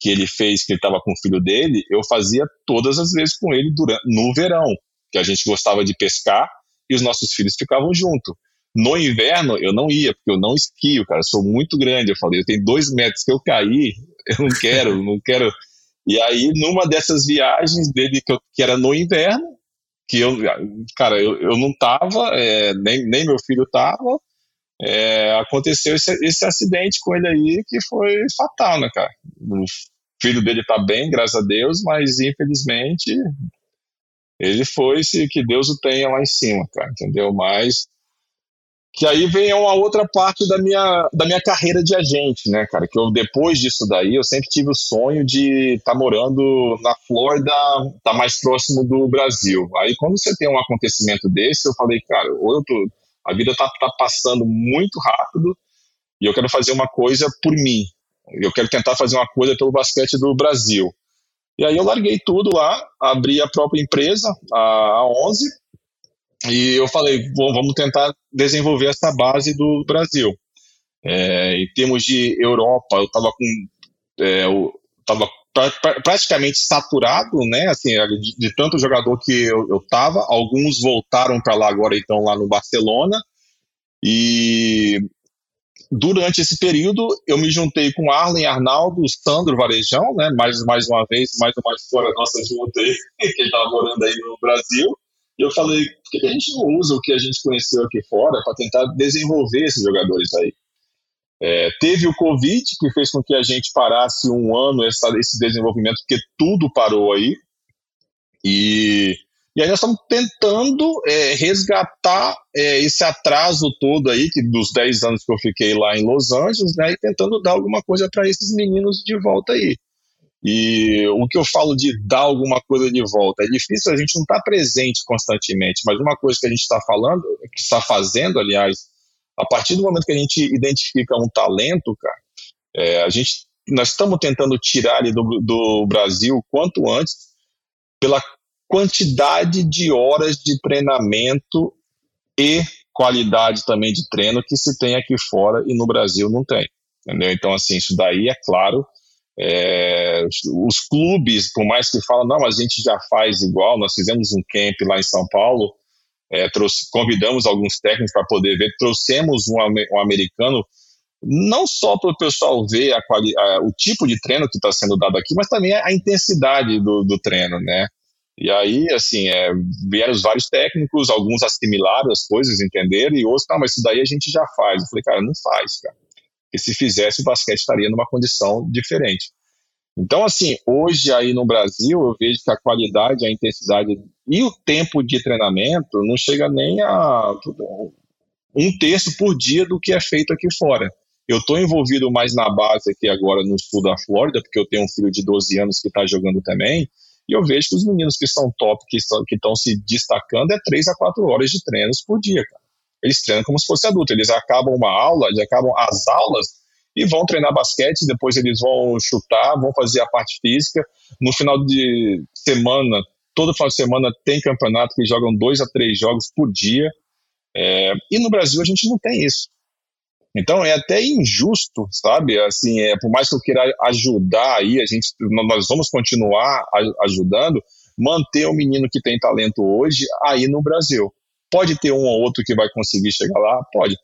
que ele fez, que ele estava com o filho dele, eu fazia todas as vezes com ele durante, no verão, que a gente gostava de pescar e os nossos filhos ficavam junto. No inverno eu não ia, porque eu não esquio, cara, sou muito grande. Eu falei, eu tenho dois metros que eu caí, eu não quero, não quero. E aí, numa dessas viagens dele, que, eu, que era no inverno, que eu, cara, eu, eu não tava, é, nem, nem meu filho tava, é, aconteceu esse, esse, acidente com ele aí que foi fatal, né, cara? O filho dele tá bem, graças a Deus, mas infelizmente ele foi se que Deus o tenha lá em cima, cara, entendeu? Mas Que aí vem uma outra parte da minha, da minha carreira de agente, né, cara? Que eu, depois disso daí, eu sempre tive o sonho de estar tá morando na Flórida, tá mais próximo do Brasil. Aí, quando você tem um acontecimento desse, eu falei, cara, ou eu tô, a vida tá, tá passando muito rápido e eu quero fazer uma coisa por mim. Eu quero tentar fazer uma coisa pelo basquete do Brasil. E aí eu larguei tudo lá, abri a própria empresa, a, a 11, e eu falei, vamos tentar desenvolver essa base do Brasil. É, em termos de Europa, eu estava com. É, eu tava pra, pra, praticamente saturado, né? Assim, de, de tanto jogador que eu estava. Alguns voltaram para lá agora, então, lá no Barcelona. E durante esse período, eu me juntei com Arlen Arnaldo, Sandro Varejão, né? Mais, mais uma vez, mais uma história nossa junta aí, que ele estava morando aí no Brasil. E eu falei, por que a gente não usa o que a gente conheceu aqui fora para tentar desenvolver esses jogadores aí? É, teve o Covid, que fez com que a gente parasse um ano essa, esse desenvolvimento, porque tudo parou aí. E, e aí nós estamos tentando é, resgatar é, esse atraso todo aí, que dos 10 anos que eu fiquei lá em Los Angeles, né, e tentando dar alguma coisa para esses meninos de volta aí. E o que eu falo de dar alguma coisa de volta, é difícil, a gente não está presente constantemente, mas uma coisa que a gente está falando, que está fazendo, aliás, a partir do momento que a gente identifica um talento, cara, é, a gente, nós estamos tentando tirar ele do, do Brasil quanto antes pela quantidade de horas de treinamento e qualidade também de treino que se tem aqui fora e no Brasil não tem. Entendeu? Então, assim, isso daí é claro é, os clubes, por mais que falam, não, a gente já faz igual, nós fizemos um camp lá em São Paulo, é, trouxe, convidamos alguns técnicos para poder ver, trouxemos um, um americano, não só para o pessoal ver a, a, o tipo de treino que está sendo dado aqui, mas também a, intensidade do, do, treino, né? E aí, assim, é, vieram os vários técnicos, alguns assimilaram as coisas, entenderam, e outros, não, mas isso daí a gente já faz. Eu falei, cara, não faz, cara. Porque se fizesse, o basquete estaria numa condição diferente. Então, assim, hoje aí no Brasil, eu vejo que a qualidade, a intensidade e o tempo de treinamento não chega nem a um terço por dia do que é feito aqui fora. Eu estou envolvido mais na base aqui agora no sul da Flórida, porque eu tenho um filho de 12 anos que está jogando também, e eu vejo que os meninos que são top, que estão se destacando, é 3 a 4 horas de treinos por dia, cara eles treinam como se fosse adulto. Eles acabam uma aula, eles acabam as aulas e vão treinar basquete, depois eles vão chutar, vão fazer a parte física. No final de semana, todo final de semana tem campeonato que jogam dois a três jogos por dia. É, e no Brasil a gente não tem isso. Então é até injusto, sabe? Assim, é, por mais que eu queira ajudar aí, a gente, nós vamos continuar ajudando, manter o menino que tem talento hoje aí no Brasil. Pode ter um ou outro que vai conseguir chegar lá? Pode.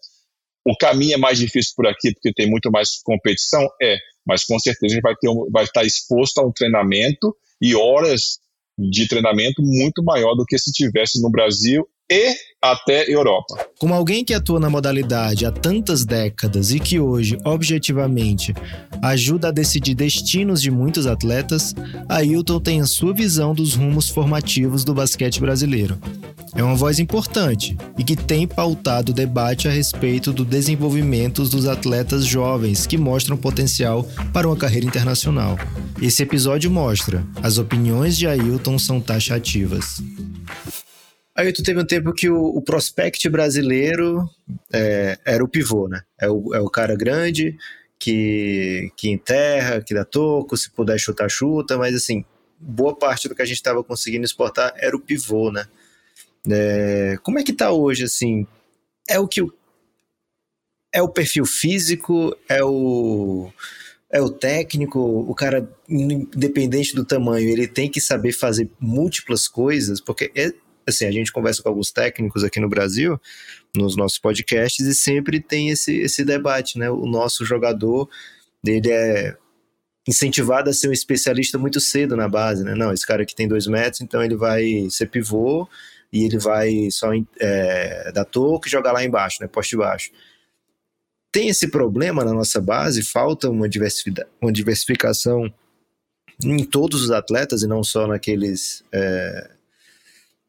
O caminho é mais difícil por aqui porque tem muito mais competição? É, mas com certeza a gente vai, ter um, vai estar exposto a um treinamento e horas de treinamento muito maior do que se tivesse no Brasil e até Europa. Como alguém que atua na modalidade há tantas décadas e que hoje, objetivamente, ajuda a decidir destinos de muitos atletas, Ailton tem a sua visão dos rumos formativos do basquete brasileiro. É uma voz importante e que tem pautado o debate a respeito do desenvolvimento dos atletas jovens que mostram potencial para uma carreira internacional. Esse episódio mostra: as opiniões de Ailton são taxativas. Aí tu teve um tempo que o, o prospect brasileiro é, era o pivô, né? É o, é o cara grande que, que enterra, que dá toco, se puder chutar, chuta, mas assim, boa parte do que a gente estava conseguindo exportar era o pivô, né? É, como é que tá hoje, assim? É o que o, é o perfil físico, é o é o técnico, o cara independente do tamanho, ele tem que saber fazer múltiplas coisas, porque é, assim, a gente conversa com alguns técnicos aqui no Brasil, nos nossos podcasts, e sempre tem esse, esse debate, né? O nosso jogador, ele é incentivado a ser um especialista muito cedo na base, né? Não, esse cara aqui tem dois metros, então ele vai ser pivô e ele vai só é, dar toque e jogar lá embaixo, né? Poste baixo. Tem esse problema na nossa base, falta uma, uma diversificação em todos os atletas e não só naqueles é,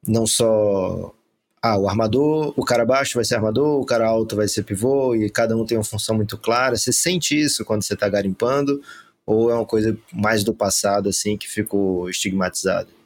não só ah, o armador, o cara baixo vai ser armador, o cara alto vai ser pivô e cada um tem uma função muito clara. Você sente isso quando você está garimpando ou é uma coisa mais do passado assim que ficou estigmatizada?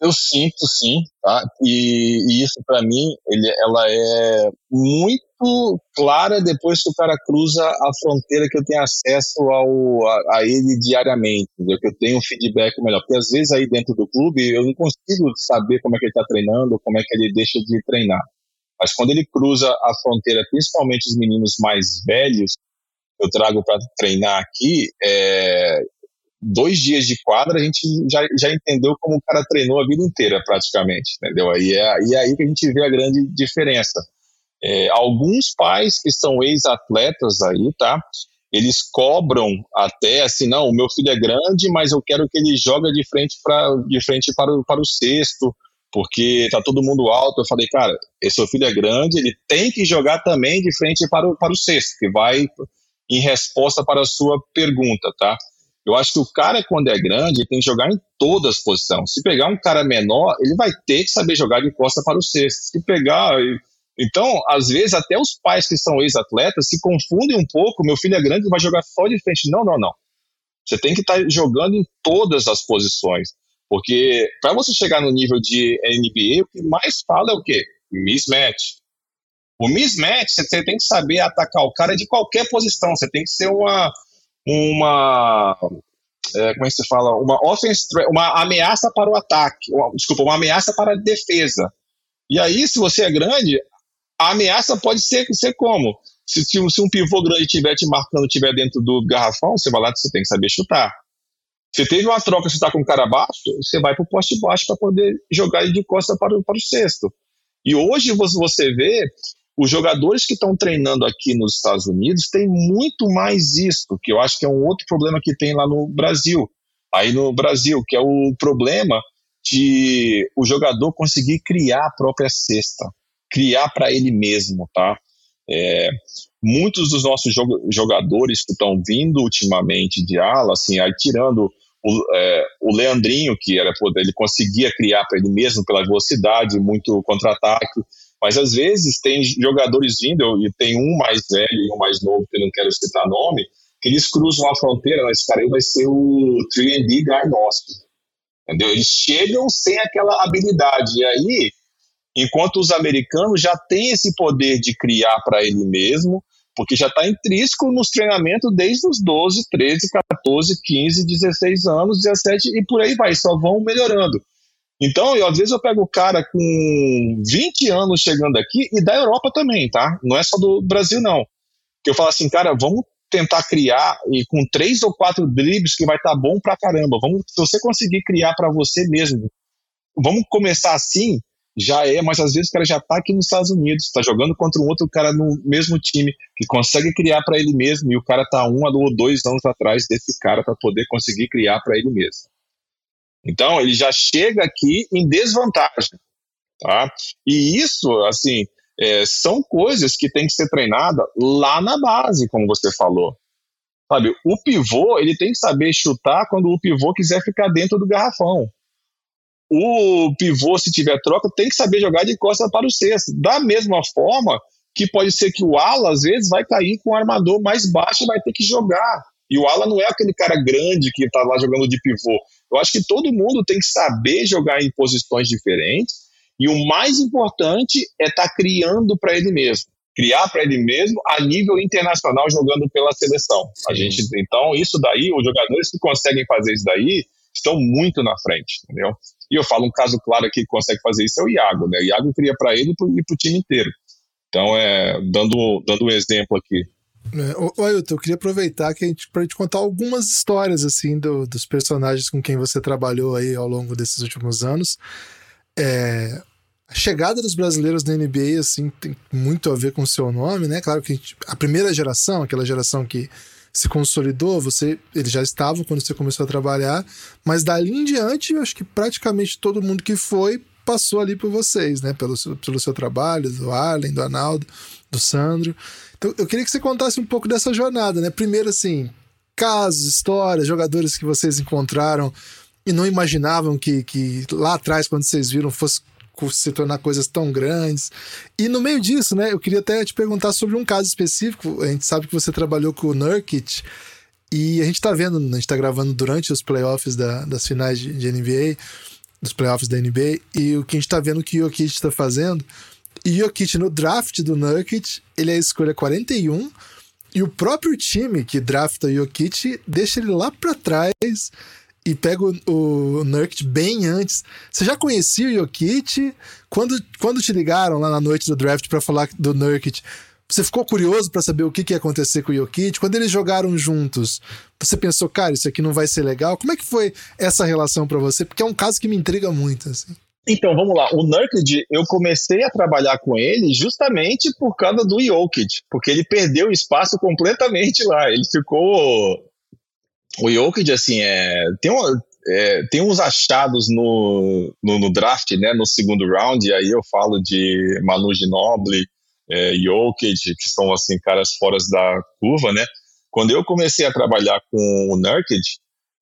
Eu sinto sim, tá? E, e isso para mim, ele, ela é muito clara depois que o cara cruza a fronteira que eu tenho acesso ao, a, a ele diariamente, entendeu? que eu tenho um feedback melhor. Porque às vezes aí dentro do clube eu não consigo saber como é que ele está treinando, como é que ele deixa de treinar. Mas quando ele cruza a fronteira, principalmente os meninos mais velhos, eu trago para treinar aqui, é, dois dias de quadra, a gente já, já entendeu como o cara treinou a vida inteira, praticamente, entendeu? Aí é, é aí que a gente vê a grande diferença. É, alguns pais que são ex-atletas aí, tá? Eles cobram até assim, não, o meu filho é grande, mas eu quero que ele jogue de frente, pra, de frente para, o, para o sexto, porque tá todo mundo alto. Eu falei, cara, esse seu filho é grande, ele tem que jogar também de frente para o, para o sexto, que vai em resposta para a sua pergunta, tá? Eu acho que o cara, quando é grande, tem que jogar em todas as posições. Se pegar um cara menor, ele vai ter que saber jogar de costa para o sexto. Se pegar. Então, às vezes, até os pais que são ex-atletas se confundem um pouco. Meu filho é grande, vai jogar só de frente. Não, não, não. Você tem que estar tá jogando em todas as posições. Porque para você chegar no nível de NBA, o que mais fala é o quê? Mismatch. O mismatch, você tem que saber atacar o cara de qualquer posição. Você tem que ser uma, uma é, como é que se fala? Uma offense, uma ameaça para o ataque, uma, desculpa, uma ameaça para a defesa. E aí, se você é grande, a ameaça pode ser, ser como? Se, se, se um pivô grande estiver te marcando, estiver dentro do garrafão, você vai lá, você tem que saber chutar. Se teve uma troca, você está com o cara baixo, você vai para o poste baixo para poder jogar de costa para, para o sexto. E hoje você vê os jogadores que estão treinando aqui nos Estados Unidos têm muito mais isso, que eu acho que é um outro problema que tem lá no Brasil. Aí no Brasil, que é o problema de o jogador conseguir criar a própria cesta, criar para ele mesmo, tá? É, muitos dos nossos jogadores que estão vindo ultimamente de ala, assim, aí tirando o, é, o Leandrinho, que era ele conseguia criar para ele mesmo pela velocidade, muito contra-ataque, mas às vezes tem jogadores vindo, e tem um mais velho e um mais novo, que eu não quero citar nome, que eles cruzam a fronteira, esse cara aí vai ser o 3D guy nosso. Entendeu? Eles chegam sem aquela habilidade. E aí, enquanto os americanos já têm esse poder de criar para ele mesmo, porque já está intrínseco nos treinamentos desde os 12, 13, 14, 15, 16 anos, 17 e por aí vai, só vão melhorando. Então, eu, às vezes eu pego o cara com 20 anos chegando aqui e da Europa também, tá? Não é só do Brasil, não. Que eu falo assim, cara, vamos tentar criar e com três ou quatro dribles que vai estar tá bom pra caramba. Vamos, se você conseguir criar para você mesmo, vamos começar assim, já é, mas às vezes o cara já tá aqui nos Estados Unidos, está jogando contra um outro cara no mesmo time que consegue criar para ele mesmo e o cara tá um ou dois anos atrás desse cara para poder conseguir criar para ele mesmo. Então, ele já chega aqui em desvantagem. Tá? E isso, assim, é, são coisas que tem que ser treinada lá na base, como você falou. Sabe, o pivô, ele tem que saber chutar quando o pivô quiser ficar dentro do garrafão. O pivô, se tiver troca, tem que saber jogar de costa para o cesto. Da mesma forma que pode ser que o ala, às vezes, vai cair com o armador mais baixo e vai ter que jogar. E o ala não é aquele cara grande que está lá jogando de pivô. Eu acho que todo mundo tem que saber jogar em posições diferentes e o mais importante é estar tá criando para ele mesmo. Criar para ele mesmo a nível internacional jogando pela seleção. Sim. A gente, então, isso daí, os jogadores que conseguem fazer isso daí estão muito na frente, entendeu? E eu falo um caso claro aqui que consegue fazer isso é o Iago, né? O Iago cria para ele e para o time inteiro. Então, é, dando, dando um exemplo aqui, é, eu queria aproveitar que a gente, pra gente contar algumas histórias, assim, do, dos personagens com quem você trabalhou aí ao longo desses últimos anos. É, a chegada dos brasileiros na NBA, assim, tem muito a ver com o seu nome, né? Claro que a, gente, a primeira geração, aquela geração que se consolidou, você, eles já estavam quando você começou a trabalhar, mas dali em diante, eu acho que praticamente todo mundo que foi passou ali por vocês, né? Pelo seu, pelo seu trabalho, do Arlen, do Arnaldo, do Sandro. Então, eu queria que você contasse um pouco dessa jornada, né? Primeiro, assim, casos, histórias, jogadores que vocês encontraram e não imaginavam que, que lá atrás, quando vocês viram, fosse se tornar coisas tão grandes. E no meio disso, né, eu queria até te perguntar sobre um caso específico. A gente sabe que você trabalhou com o Nurkic e a gente tá vendo, a gente tá gravando durante os playoffs da, das finais de, de, NBA, dos playoffs da NBA, e o que a gente tá vendo que o Jokic está fazendo. E Jokic no draft do Nurkic, ele é a escolha 41, e o próprio time que drafta Jokic deixa ele lá para trás e pega o, o bem antes. Você já conhecia o Jokic? Quando, quando te ligaram lá na noite do draft para falar do Nurkic, você ficou curioso para saber o que, que ia acontecer com o Jokic? Quando eles jogaram juntos, você pensou, cara, isso aqui não vai ser legal? Como é que foi essa relação para você? Porque é um caso que me intriga muito, assim. Então, vamos lá. O Nurkic, eu comecei a trabalhar com ele justamente por causa do Jokic, porque ele perdeu espaço completamente lá. Ele ficou o Jokic, assim, é, tem, é, tem uns achados no, no, no, draft, né, no segundo round, e aí eu falo de Manu Ginobili, é, Jokic, que são, assim, caras fora da curva, né. Quando eu comecei a trabalhar com o Nurkic,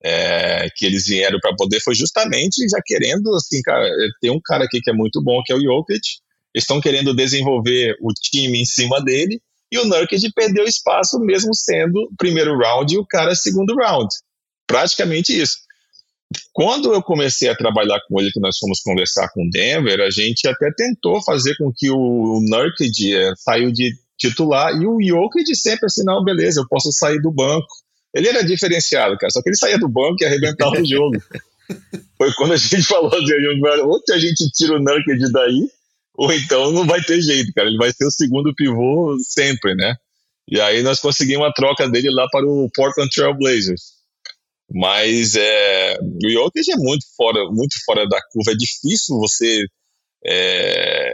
é, que eles vieram para poder, foi justamente já querendo, assim, cara, é, tem um cara aqui que é muito bom, que é o Jokic, estão querendo desenvolver o time em cima dele, e o Nurkic perdeu espaço mesmo sendo primeiro round e o cara segundo round. Praticamente isso. Quando eu comecei a trabalhar com ele, que nós fomos conversar com o Denver, a gente até tentou fazer com que o Nurkic é, saiu de titular e o Jokic sempre assim, não, beleza, eu posso sair do banco. Ele era diferenciado, cara, só que ele saía do banco e arrebentava o jogo. Foi quando a gente falou assim, ou que a gente tira o Nurkic daí, ou então não vai ter jeito, cara. Ele vai ser o segundo pivô sempre, né? E aí nós conseguimos a troca dele lá para o Portland Trail Blazers. Mas é, o Jokic é muito fora, muito fora da curva. É difícil você é,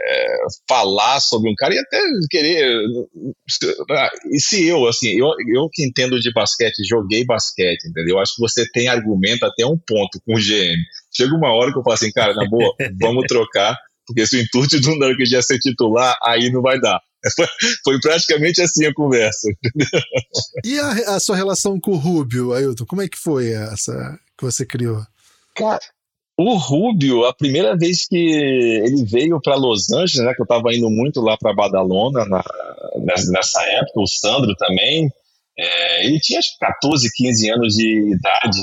falar sobre um cara e até querer. E se eu, assim, eu, eu que entendo de basquete, joguei basquete, entendeu? Eu acho que você tem argumento até um ponto com o GM. Chega uma hora que eu falo assim, cara, na boa, vamos trocar porque se o intuito do Nurkic é ser titular, aí não vai dar. Foi praticamente assim a conversa. E a, a, sua relação com o Rubio, Ailton? Como é que foi essa que você criou? Cara, o Rubio, a primeira vez que ele veio para Los Angeles, né, que eu estava indo muito lá para Badalona na, nessa época, o Sandro também, é, ele tinha acho, 14, 15 anos de idade.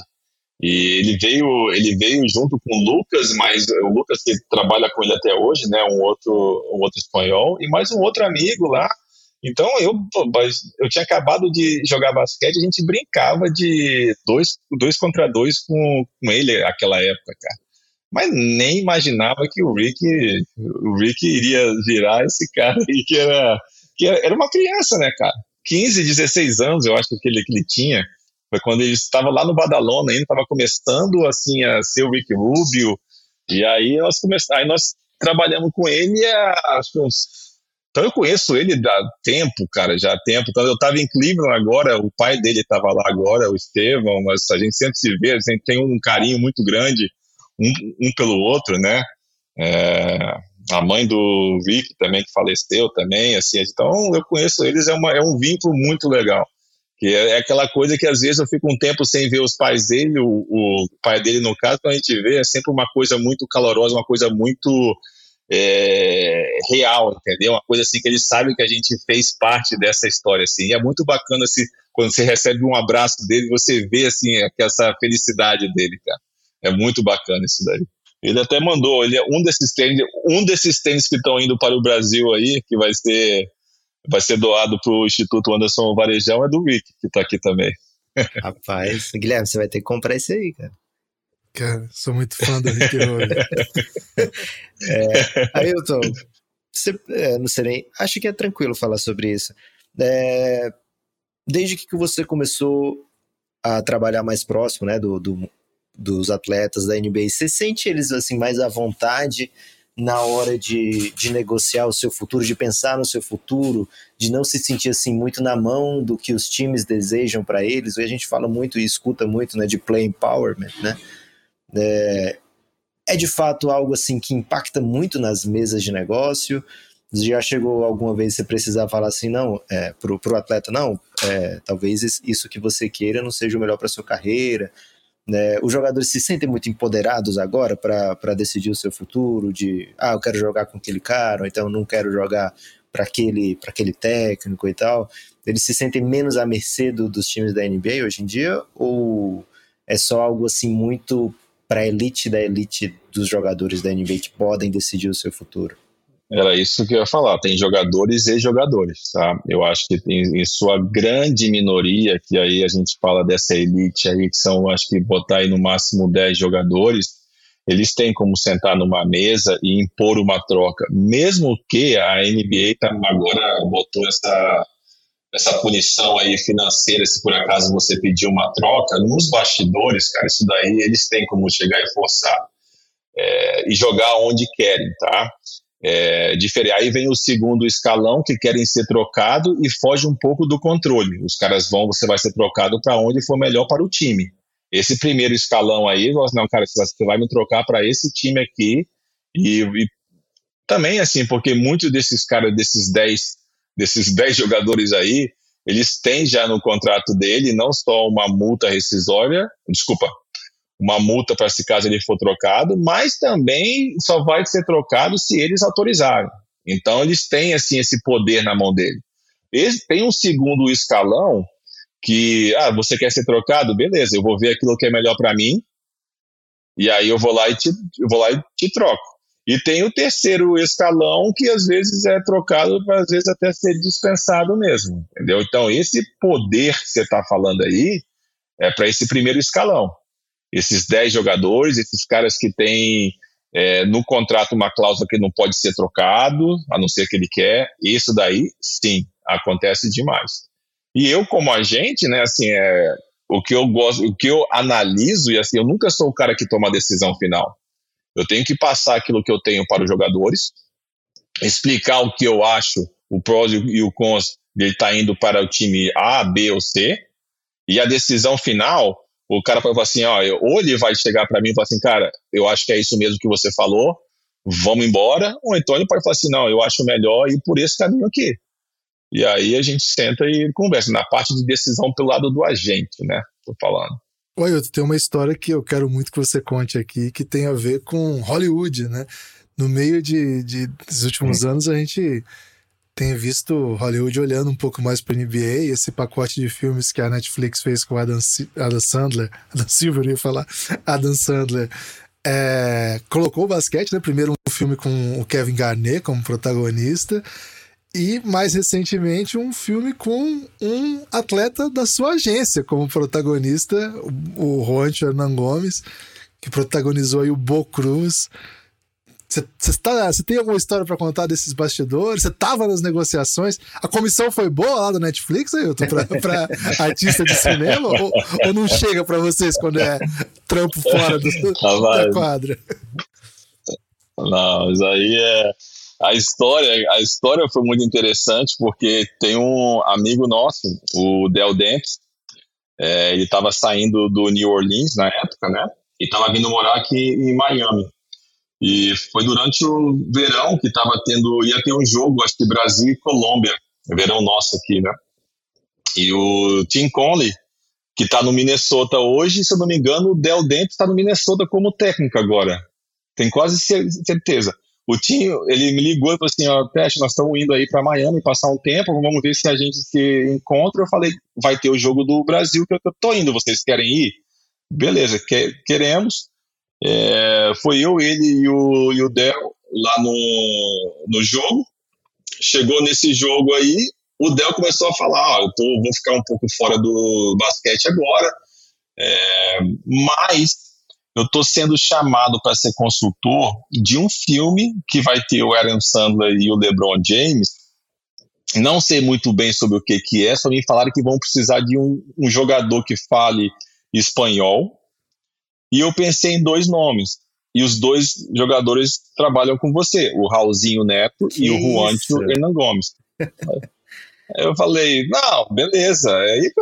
E ele veio, ele veio junto com o Lucas, mas o Lucas que trabalha com ele até hoje, né, um outro, um outro espanhol, e mais um outro amigo lá. Então eu, eu tinha acabado de jogar basquete, a gente brincava de dois, dois contra dois com, com ele naquela época, cara. Mas nem imaginava que o Rick, o Rick iria virar esse cara aí que era, que era uma criança, né, cara? 15, 16 anos, eu acho que ele, que ele tinha. Foi quando ele estava lá no Badalona ainda, estava começando assim a ser o Rick Rubio. E aí nós começamos, aí nós trabalhamos com ele há acho uns então eu conheço ele há tempo, cara, já há tempo. Então eu estava em Cleveland agora, o pai dele estava lá agora, o Estevão, mas a gente sempre se vê, a gente tem um carinho muito grande um, um pelo outro, né? É, a mãe do Rick também que faleceu também, assim. Então eu conheço eles, é, uma, é um vínculo muito legal. Que é, é aquela coisa que às vezes eu fico um tempo sem ver os pais dele, o, o pai dele no caso, quando a gente vê, é sempre uma coisa muito calorosa, uma coisa muito é, real, entendeu? Uma coisa assim que ele sabe que a gente fez parte dessa história, assim. E é muito bacana assim, quando você recebe um abraço dele, você vê assim essa felicidade dele, cara. É muito bacana isso daí. Ele até mandou, ele é um desses tênis, um desses tênis que estão indo para o Brasil aí, que vai ser vai ser doado para o Instituto Anderson Varejão é do Rick, que está aqui também. Rapaz, Guilherme, você vai ter que comprar isso aí, cara. Cara, sou muito fã do Rick Roll. é, Ailton, você, é, não sei nem, acho que é tranquilo falar sobre isso. É, desde que você começou a trabalhar mais próximo né, do, do, dos atletas da NBA, você sente eles assim mais à vontade na hora de, de negociar o seu futuro, de pensar no seu futuro, de não se sentir assim muito na mão do que os times desejam para eles. E a gente fala muito e escuta muito, né, de play empowerment, né? É, é de fato algo assim que impacta muito nas mesas de negócio. Já chegou alguma vez você precisar falar assim, não, é, pro, atleta, não, é, talvez isso que você queira não seja o melhor para sua carreira, Né? Os jogadores se sentem muito empoderados agora para decidir o seu futuro, de ah, eu quero jogar com aquele cara, ou então não quero jogar para aquele, aquele técnico e tal. Eles se sentem menos à mercê do, dos times da NBA hoje em dia? Ou é só algo assim muito para a elite da elite dos jogadores da NBA que podem decidir o seu futuro? Era isso que eu ia falar. Tem jogadores e jogadores, tá? Eu acho que tem, em sua grande minoria, que aí a gente fala dessa elite aí, que são, acho que botar aí no máximo 10 jogadores, eles têm como sentar numa mesa e impor uma troca. Mesmo que a NBA tá, agora botou essa, essa punição aí financeira, se por acaso você pedir uma troca, nos bastidores, cara, isso daí eles têm como chegar e forçar. É, e jogar onde querem, tá? É, Aí vem o segundo escalão, que querem ser trocado e foge um pouco do controle. Os caras vão, você vai ser trocado para onde for melhor para o time. Esse primeiro escalão aí, não, cara, você vai me trocar para esse time aqui. E, e, também, assim, porque muitos desses caras, desses 10 desses 10 jogadores aí, eles têm já no contrato dele não só uma multa rescisória, desculpa, uma multa para se caso ele for trocado, mas também só vai ser trocado se eles autorizarem. Então eles têm assim esse poder na mão dele. Eles tem um segundo escalão que, ah, você quer ser trocado? Beleza, eu vou ver aquilo que é melhor para mim. E aí eu vou lá e te, eu vou lá e te troco. E tem o terceiro escalão que às vezes é trocado às vezes até ser dispensado mesmo, entendeu? Então esse poder que você está falando aí é para esse primeiro escalão esses 10 jogadores, esses caras que têm é, no contrato uma cláusula que não pode ser trocado, a não ser que ele quer, isso daí, sim, acontece demais. E eu, como agente, né, assim, é, o que eu gosto, o que eu analiso, e assim, eu nunca sou o cara que toma a decisão final. Eu tenho que passar aquilo que eu tenho para os jogadores, explicar o que eu acho, o prós e o cons ele está indo para o time A, B ou C, e a decisão final o cara pode falar assim, ó, ou ele vai chegar para mim e falar assim, cara, eu acho que é isso mesmo que você falou, vamos embora, ou então ele pode falar assim, não, eu acho melhor ir por esse caminho aqui. E aí a gente senta e conversa, na parte de decisão pelo lado do agente, né, tô falando. Oi, eu tenho uma história que eu quero muito que você conte aqui, que tem a ver com Hollywood, né? No meio de, de dos últimos hum. anos, a gente tem visto Hollywood olhando um pouco mais para NBA, esse pacote de filmes que a Netflix fez com Adam, Adam Sandler, Adam Silver, ia falar, Adam Sandler, é, colocou o basquete, né? Primeiro um filme com o Kevin Garnett como protagonista, e mais recentemente um filme com um atleta da sua agência como protagonista, o Juancho Hernan Gomes, que protagonizou aí o Bo Cruz. Você tá, tem alguma história para contar desses bastidores? Você tava nas negociações? A comissão foi boa lá do Netflix, Ailton, para artista de cinema? ou, ou, não chega para vocês quando é trampo fora do, ah, da quadra? Não, isso aí é. A história, a história foi muito interessante porque tem um amigo nosso, o Del Dentes, é, ele estava saindo do New Orleans na época, né? E estava vindo morar aqui em Miami. E foi durante o verão que estava tendo, ia ter um jogo, acho que Brasil e Colômbia, verão nosso aqui, né? E o Tim Conley, que está no Minnesota hoje, se eu não me engano, o Del Dente está no Minnesota como técnico agora. Tem quase certeza. O Tim, ele me ligou e falou assim, ó, Teste, nós estamos indo aí para Miami passar um tempo, vamos ver se a gente se encontra. Eu falei, vai ter o jogo do Brasil que eu tô indo, vocês querem ir? Beleza, que, queremos. É, foi eu, ele e o, e o Del lá no, no jogo. Chegou nesse jogo aí, o Del começou a falar: eu tô, vou ficar um pouco fora do basquete agora, é, mas eu estou sendo chamado para ser consultor de um filme que vai ter o Aaron Sandler e o LeBron James. Não sei muito bem sobre o que, que é, só me falaram que vão precisar de um, um jogador que fale espanhol e eu pensei em dois nomes. E os dois jogadores trabalham com você, o Raulzinho Neto que e o Juancho Hernan Gomes. eu falei, não, beleza. Aí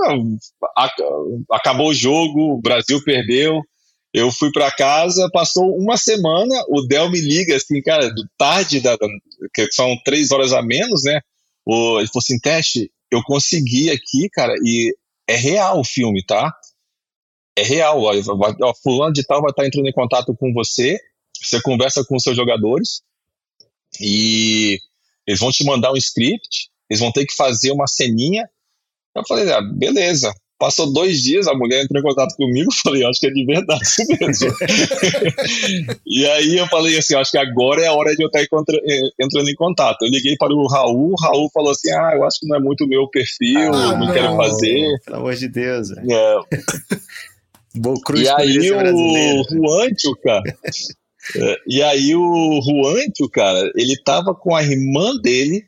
acabou o jogo, o Brasil perdeu. Eu fui para casa, passou uma semana, o Del me liga assim, cara, tarde, da, que são três horas a menos, né? O, ele falou assim, teste, eu consegui aqui, cara, e é real o filme, tá? é real. Ó, ó, fulano de tal vai estar entrando em contato com você, você conversa com os seus jogadores e eles vão te mandar um script, eles vão ter que fazer uma ceninha. Eu falei, ah, beleza. Passou dois dias, a mulher entrou em contato comigo, falei, acho que é de verdade mesmo. e aí eu falei assim, acho que agora é a hora de eu estar eh, entrando em contato. Eu liguei para o Raul, o Raul falou assim, ah, eu acho que não é muito o meu perfil, ah, não, não, quero fazer. Pelo amor de Deus. É. e aí o Juancho, cara, é, e aí o Juancho, cara, ele tava com a irmã dele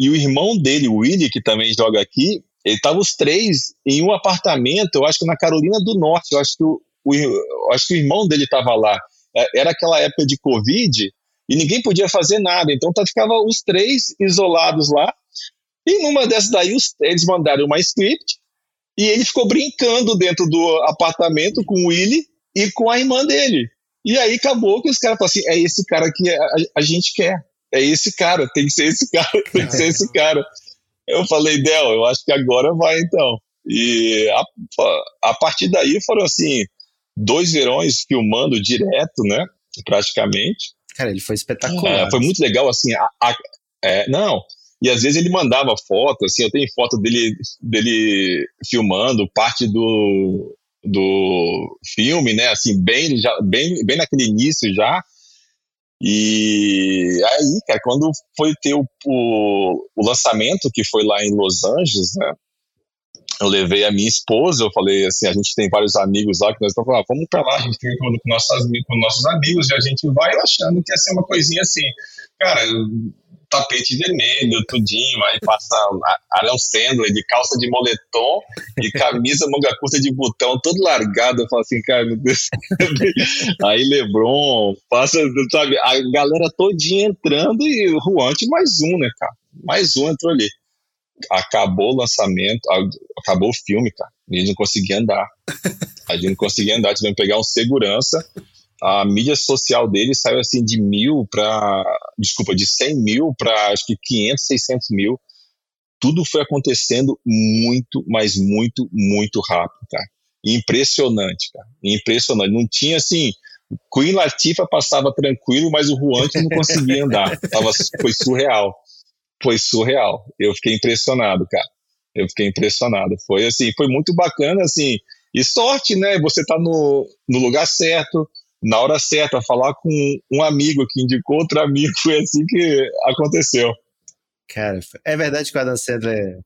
e o irmão dele, o Willy, que também joga aqui, ele tava os três em um apartamento, eu acho que na Carolina do Norte, eu acho que o, o eu acho que o irmão dele tava lá. É, era aquela época de Covid e ninguém podia fazer nada, então tá, ficava os três isolados lá. E numa dessas daí, os, eles mandaram uma script e ele ficou brincando dentro do apartamento com o Willy e com a irmã dele. E aí acabou que os caras falaram assim: é esse cara que a, a, gente quer. É esse cara, tem que ser esse cara, tem que ser esse cara. Eu falei, Del, eu acho que agora vai então. E a, a partir daí foram assim, dois verões filmando direto, né? Praticamente. Cara, ele foi espetacular. É, foi muito legal, assim. A, a, é, não, e às vezes ele mandava foto, assim, eu tenho foto dele, dele filmando parte do, do filme, né, assim, bem, já, bem, bem naquele início já. E aí, cara, quando foi ter o, o, o lançamento, que foi lá em Los Angeles, né, eu levei a minha esposa, eu falei assim, a gente tem vários amigos lá que nós estamos falando, ah, vamos para lá, a gente tem com, nossos, com nossos amigos, e a gente vai achando que ia ser uma coisinha assim. Cara, tapete vermelho, tudinho, aí passa Aaron Sandler de calça de moletom e camisa manga curta de botão, todo largado. Eu falo assim, cara, meu Deus. Aí Lebron, passa, sabe, a galera todinha entrando e o Juante mais um, né, cara? Mais um entrou ali. Acabou o lançamento, acabou o filme, cara. A gente não conseguia andar. A gente não conseguia andar, tivemos que pegar um segurança a mídia social dele saiu assim de mil para, desculpa, de 100 mil para acho que 500, 600 mil. Tudo foi acontecendo muito, mas muito, muito rápido, cara. Impressionante, cara. Impressionante. Não tinha assim. Queen Latifah passava tranquilo, mas o Juan não conseguia andar. Tava, foi surreal. Foi surreal. Eu fiquei impressionado, cara. Eu fiquei impressionado. Foi assim, foi muito bacana, assim. E sorte, né? Você tá no, no lugar certo, na hora certa, falar com um amigo que indicou outro amigo, foi assim que aconteceu. Cara, é verdade que o Adam Sandler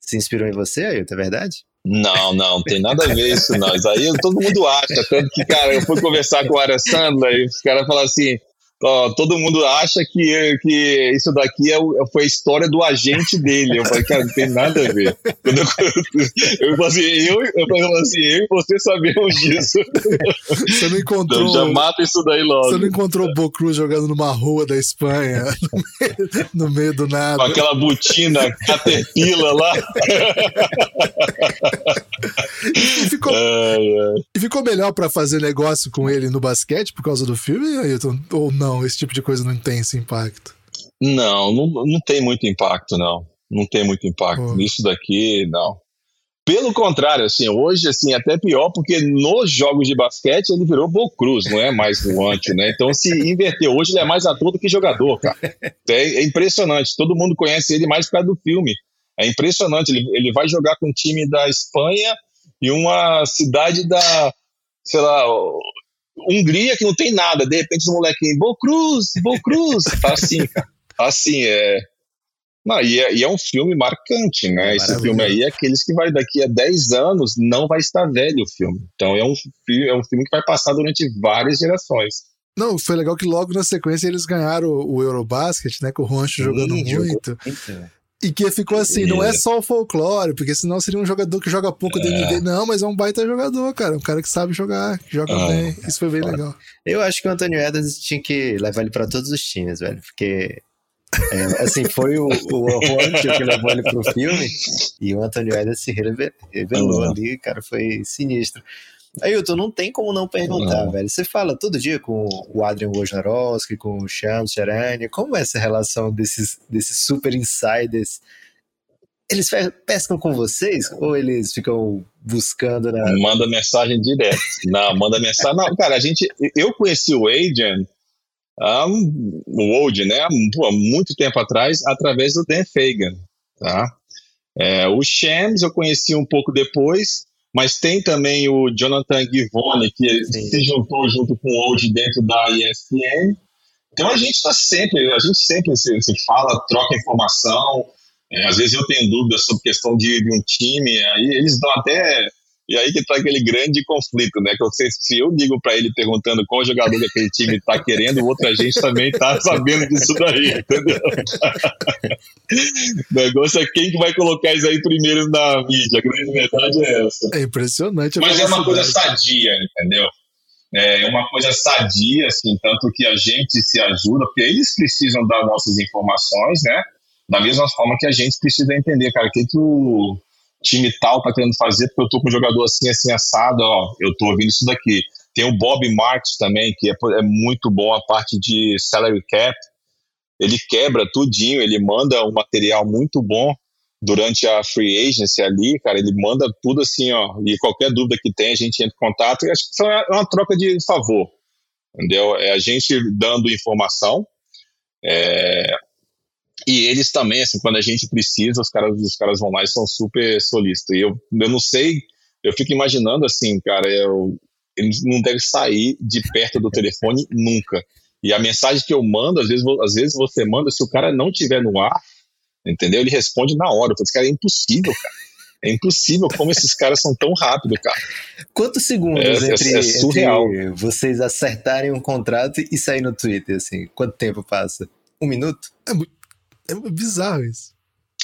se inspirou em você, Ailton? É verdade? Não, não, não tem nada a ver isso, não. Isso aí todo mundo acha. Tanto que, cara, eu fui conversar com o Adam Sandler e os caras falaram assim: ó, todo mundo acha que, que isso daqui é, foi a história do agente dele. Eu falei, cara, não tem nada a ver. Quando eu, eu, falei assim, eu, eu falei assim, eu e você sabemos disso. Você não encontrou. Então já mata isso daí logo. Você não encontrou o Bocru jogando numa rua da Espanha, no meio, no meio do nada. Com aquela botina caterpillar lá. e, ficou, e ficou melhor para fazer negócio com ele no basquete por causa do filme, Ailton? Ou não? Não, esse tipo de coisa não tem esse impacto. Não, não, não tem muito impacto, não. Não tem muito impacto. Isso daqui, não. Pelo contrário, assim, hoje, assim, até pior, porque nos jogos de basquete ele virou Bocruz, não é mais o Ante, né? Então, se inverter hoje, ele é mais ator do que jogador, cara. É, é, impressionante. Todo mundo conhece ele mais por causa do filme. É impressionante. Ele, ele vai jogar com um time da Espanha e uma cidade da, sei lá, Hungria que não tem nada, de repente os molequinhos, Cruz, Bo Cruz, tá assim, cara. Tá assim, é. Não, e é, e é um filme marcante, né? Esse filme aí é aqueles que vai daqui a 10 anos não vai estar velho o filme. Então é um, é um filme que vai passar durante várias gerações. Não, foi legal que logo na sequência eles ganharam o, Eurobasket, né? Com o Roncho jogando muito. muito. E que ficou assim, não é só o folclore, porque senão seria um jogador que joga pouco é. NBA. Não, mas é um baita jogador, cara. Um cara que sabe jogar, que joga ah, bem. Isso foi bem legal. Eu acho que o Antônio Edwards tinha que levar ele para todos os times, velho. Porque é, assim, foi o, o que levou ele pro filme e o Antônio Edwards se revelou ali, cara, foi sinistro. Ailton, não tem como não perguntar, não. velho. Você fala todo dia com o Adrian Wojnarowski, com o Shams Charania. Como é essa relação desses, desses super insiders eles pescam com vocês ou eles ficam buscando na. Manda mensagem direto. Não, manda mensagem. Não, cara, a gente. Eu conheci o Adrian, um, o Old, né? Há muito tempo atrás, através do Dan Fagan. Tá? É, o Shams eu conheci um pouco depois, mas tem também o Jonathan Givone, que Sim. se juntou junto com o Old dentro da ESPN. Então a gente está sempre, a gente sempre se, se fala, troca informação. É, às vezes eu tenho dúvidas sobre questão de, de um time, aí eles dão até e aí que tá aquele grande conflito, né? Que eu sei, se eu digo para ele perguntando qual jogador daquele time tá querendo, outra gente também tá sabendo disso daí, entendeu? o negócio é quem que vai colocar isso aí primeiro na mídia. A grande verdade é essa. É impressionante. Mas é uma coisa sadia, entendeu? É uma coisa sadia, assim, tanto que a gente se ajuda, porque eles precisam dar nossas informações, né? Da mesma forma que a gente precisa entender, cara, o que, que o time tal tá querendo fazer, porque eu tô com um jogador assim, assim, assado, ó, eu tô ouvindo isso daqui. Tem o Bob Marks também, que é, é muito bom a parte de salary cap. Ele quebra tudinho, ele manda um material muito bom durante a free agency ali, cara, ele manda tudo assim, ó, e qualquer dúvida que tem, a gente entra em contato, e acho que é uma troca de favor, entendeu? É a gente dando informação, é, e eles também, assim, quando a gente precisa, os caras, os caras vão lá e são super solistas. E eu, eu não sei, eu fico imaginando assim, cara, eu, eles não devem sair de perto do telefone nunca. E a mensagem que eu mando, às vezes, às vezes você manda, se o cara não tiver no ar, entendeu? Ele responde na hora. Eu falo, cara, é impossível, cara. É impossível como esses caras são tão rápidos, cara. Quantos segundos é, é entre, é surreal. entre vocês acertarem um contrato e sair no Twitter, assim? Quanto tempo passa? Um minuto? É, é bizarro isso.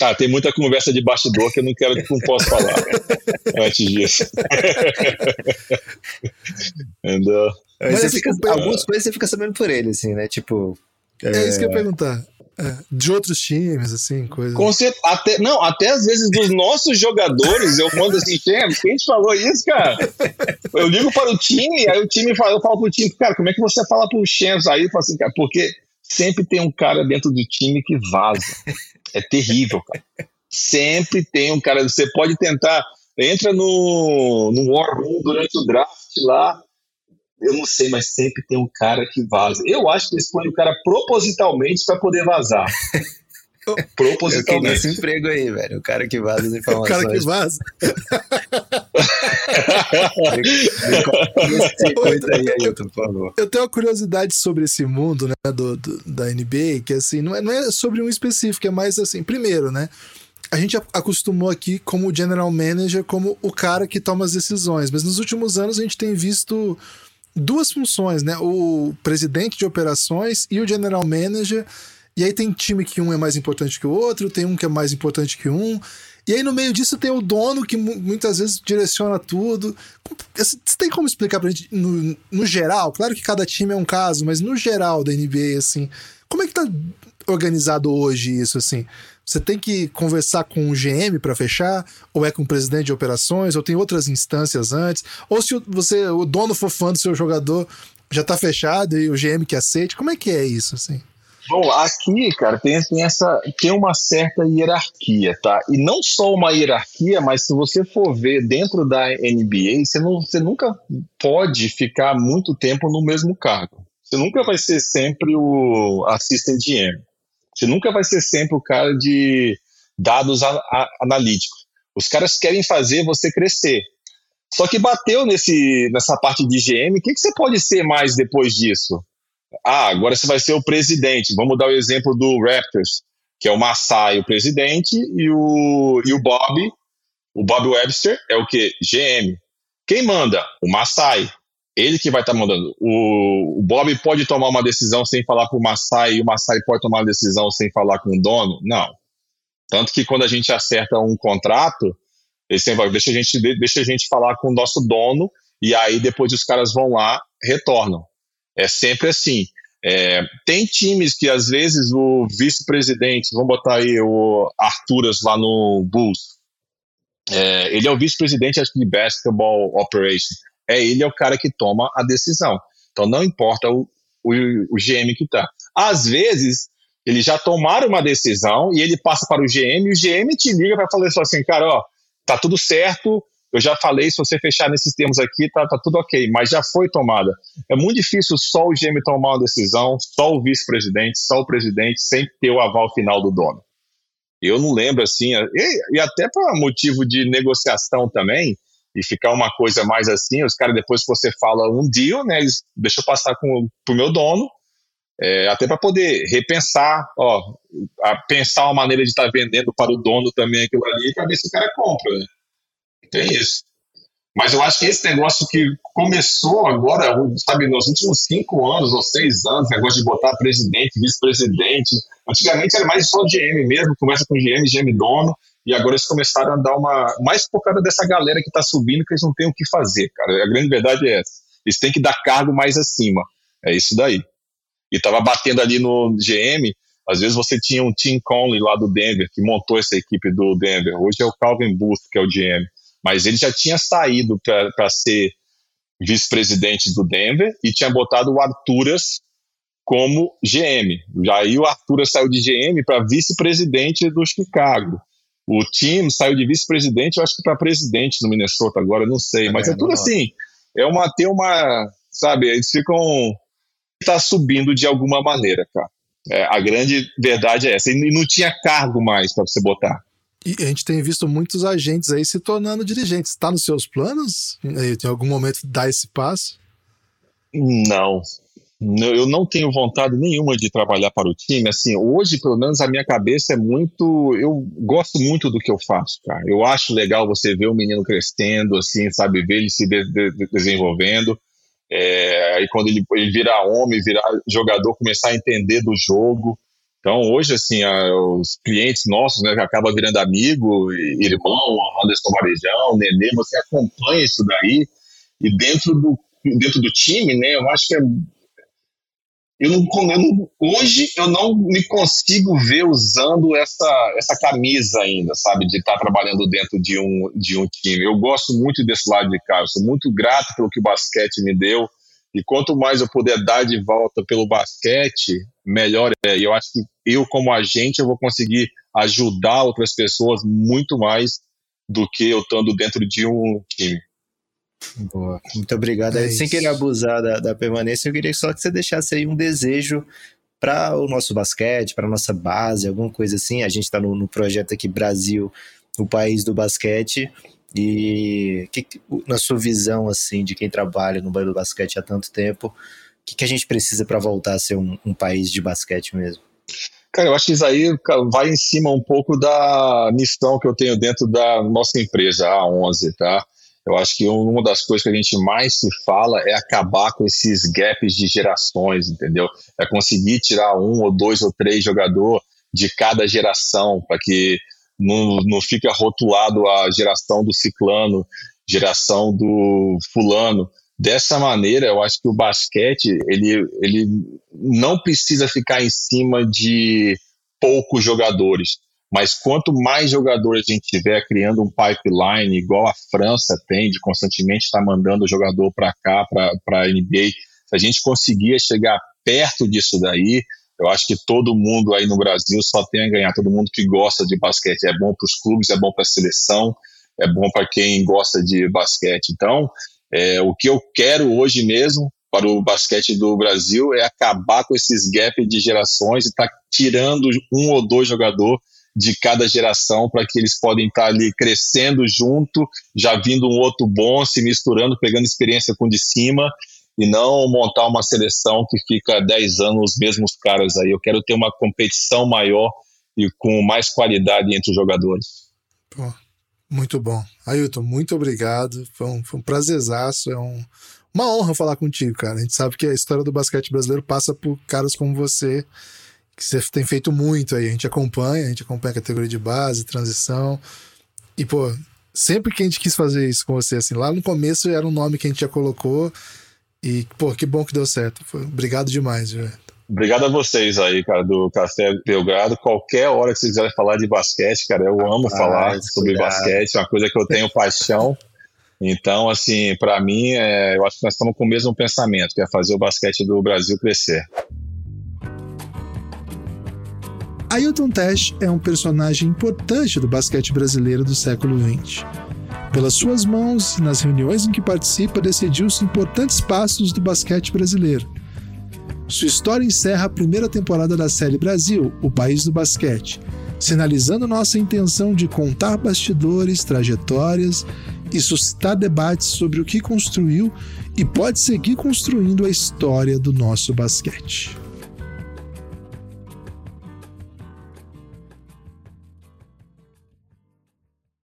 Ah, tem muita conversa de bastidor que eu não quero, não posso falar antes disso. Entendeu? Mas fica, algumas coisas você fica sabendo por ele, assim, né? Tipo. É, é isso que eu ia perguntar. É, de outros times, assim, coisa. Com certeza, até, não, até às vezes dos nossos jogadores, eu mando assim, quem te falou isso, cara? Eu ligo para o time, aí o time fala, eu falo pro time, cara, como é que você fala pro Champs? Aí eu falo assim, cara, porque sempre tem um cara dentro do time que vaza. É terrível, cara. Sempre tem um cara. Você pode tentar. Entra no, no War Room durante o draft lá. Eu não sei, mas sempre tem um cara que vaza. Eu acho que eles põem o cara propositalmente para poder vazar. Propositalmente. Esse emprego aí, velho. O cara que vaza as informações. O cara que vaza. Eu tenho uma curiosidade sobre esse mundo, né, do, do, da NBA, que assim, não é, não é sobre um específico, é mais assim, primeiro, né, a gente acostumou aqui como general manager, como o cara que toma as decisões, mas nos últimos anos a gente tem visto duas funções, né, o presidente de operações e o general manager, e aí tem time que um é mais importante que o outro, tem um que é mais importante que um, e aí no meio disso tem o dono que muitas vezes direciona tudo. Você tem como explicar pra gente no, no geral? Claro que cada time é um caso, mas no geral da NBA, assim, como é que tá organizado hoje isso, assim? Você tem que conversar com o GM para fechar, ou é com o presidente de operações, ou tem outras instâncias antes, ou se você, o dono for fã do seu jogador, já tá fechado e o GM que aceite, como é que é isso, assim? Bom, aqui, cara, tem, tem, essa, tem uma certa hierarquia, tá? E não só uma hierarquia, mas se você for ver dentro da NBA, você, não, você nunca pode ficar muito tempo no mesmo cargo. Você nunca vai ser sempre o assistant GM. Você nunca vai ser sempre o cara de dados a, a, analíticos. Os caras querem fazer você crescer. Só que bateu nesse, nessa parte de GM, o que, que você pode ser mais depois disso? Ah, agora você vai ser o presidente. Vamos dar o exemplo do Raptors, que é o Masai, o presidente, e o, e o Bob, o Bob Webster, é o que? GM. Quem manda? O Masai. Ele que vai estar tá mandando. O, o, Bob pode tomar uma decisão sem falar com o Masai, e o Masai pode tomar uma decisão sem falar com o dono? Não. Tanto que quando a gente acerta um contrato, ele sempre vai, deixa a gente, deixa a gente falar com o nosso dono, e aí depois os caras vão lá, retornam. É sempre assim. É, tem times que às vezes o vice-presidente, vamos botar aí o Arturas lá no Bulls, é, ele é o vice-presidente de basketball operation. É ele é o cara que toma a decisão. Então não importa o, o, o GM que tá. Às vezes Eles já tomaram uma decisão e ele passa para o GM e o GM te liga para falar assim, cara, ó, tá tudo certo, eu já falei, se você fechar nesses termos aqui, tá, tá tudo ok, mas já foi tomada. É muito difícil só o GM tomar uma decisão, só o vice-presidente, só o presidente, sem ter o aval final do dono. Eu não lembro assim, e, e até para motivo de negociação também, e ficar uma coisa mais assim, os caras depois que você fala um deal, né, eles deixam passar com, pro meu dono, é, até para poder repensar, ó, pensar uma maneira de estar tá vendendo para o dono também aquilo ali, para ver se o cara compra, né? Tem isso. Mas eu acho que esse negócio que começou agora, sabe, nos últimos cinco anos ou seis anos, negócio de botar presidente, vice-presidente. Antigamente era mais só GM mesmo, começa com GM, GM dono, e agora eles começaram a dar uma. Mais por causa dessa galera que está subindo, que eles não têm o que fazer, cara. A grande verdade é essa. Eles têm que dar cargo mais acima. É isso daí. E tava batendo ali no GM, às vezes você tinha um Tim Conley lá do Denver, que montou essa equipe do Denver. Hoje é o Calvin Booth, que é o GM. Mas ele já tinha saído para ser vice-presidente do Denver e tinha botado o Arturas como GM. Aí o Arturas saiu de GM para vice-presidente do Chicago. O time saiu de vice-presidente, eu acho que para presidente no Minnesota agora, não sei. Mas é, é tudo assim. É uma, tem uma, sabe, eles ficam tá subindo de alguma maneira, cara. É, a grande verdade é essa. E não tinha cargo mais para você botar. E a gente tem visto muitos agentes aí se tornando dirigentes. Está nos seus planos? Em algum momento dar esse passo? Não. Eu não tenho vontade nenhuma de trabalhar para o time. Assim, hoje, pelo menos, a minha cabeça é muito. Eu gosto muito do que eu faço, cara. Eu acho legal você ver o menino crescendo, assim, sabe, ver ele se de de desenvolvendo. É, aí quando ele, ele virar homem, virar jogador, começar a entender do jogo. Então, hoje, assim, a, os clientes nossos, né, acaba virando amigo, irmão, Anderson Varejão, Nenê, você acompanha isso daí, e dentro do, dentro do time, né, eu acho que é, eu não, eu não, hoje eu não me consigo ver usando essa, essa camisa ainda, sabe, de estar trabalhando dentro de um, de um time. Eu gosto muito desse lado de cá, eu sou muito grato pelo que o basquete me deu, e quanto mais eu puder dar de volta pelo basquete, melhor é. E eu acho que eu, como agente, eu vou conseguir ajudar outras pessoas muito mais do que eu estando dentro de um time. Boa, muito obrigado. É Sem querer abusar da, da permanência, eu queria só que você deixasse aí um desejo para o nosso basquete, para nossa base, alguma coisa assim. A gente está no, no, projeto aqui Brasil, o país do basquete. E que, na sua visão assim de quem trabalha no do basquete há tanto tempo, o que, que a gente precisa para voltar a ser um, um país de basquete mesmo? Cara, eu acho que isso aí vai em cima um pouco da missão que eu tenho dentro da nossa empresa, a 11, tá? Eu acho que uma das coisas que a gente mais se fala é acabar com esses gaps de gerações, entendeu? É conseguir tirar um ou dois ou três jogadores de cada geração para que não, não fica rotulado a geração do ciclano, geração do fulano. Dessa maneira, eu acho que o basquete ele, ele não precisa ficar em cima de poucos jogadores, mas quanto mais jogadores a gente tiver criando um pipeline, igual a França tem, de constantemente estar mandando jogador para cá, para a NBA, se a gente conseguir chegar perto disso daí, eu acho que todo mundo aí no Brasil só tem a ganhar, todo mundo que gosta de basquete. É bom para os clubes, é bom para a seleção, é bom para quem gosta de basquete. Então, é, o que eu quero hoje mesmo para o basquete do Brasil é acabar com esses gaps de gerações e estar tá tirando um ou dois jogadores de cada geração para que eles podem estar tá ali crescendo junto, já vindo um outro bom, se misturando, pegando experiência com de cima e não montar uma seleção que fica 10 anos os mesmos caras aí. Eu quero ter uma competição maior e com mais qualidade entre os jogadores. Pô, muito bom. Ailton, muito obrigado. Foi um, foi um prazerzaço. É um, uma honra falar contigo, cara. A gente sabe que a história do basquete brasileiro passa por caras como você, que você tem feito muito aí. A gente acompanha, a gente acompanha a categoria de base, transição. E, pô, sempre que a gente quis fazer isso com você, assim, lá no começo era um nome que a gente já colocou e, pô, que bom que deu certo. Foi, obrigado demais, velho. Obrigado a vocês aí, cara, do Café Belgrado. Qualquer hora que vocês quiserem falar de basquete, cara, eu amo ah, falar sobre basquete, é uma coisa que eu tenho paixão. Então, assim, para mim, é, eu acho que nós estamos com o mesmo pensamento, que é fazer o basquete do Brasil crescer. Ailton Tesh é um personagem importante do basquete brasileiro do século XX. Pelas suas mãos e nas reuniões em que participa, decidiu-se importantes passos do basquete brasileiro. Sua história encerra a primeira temporada da série Brasil, o país do basquete, sinalizando nossa intenção de contar bastidores, trajetórias e suscitar debates sobre o que construiu e pode seguir construindo a história do nosso basquete.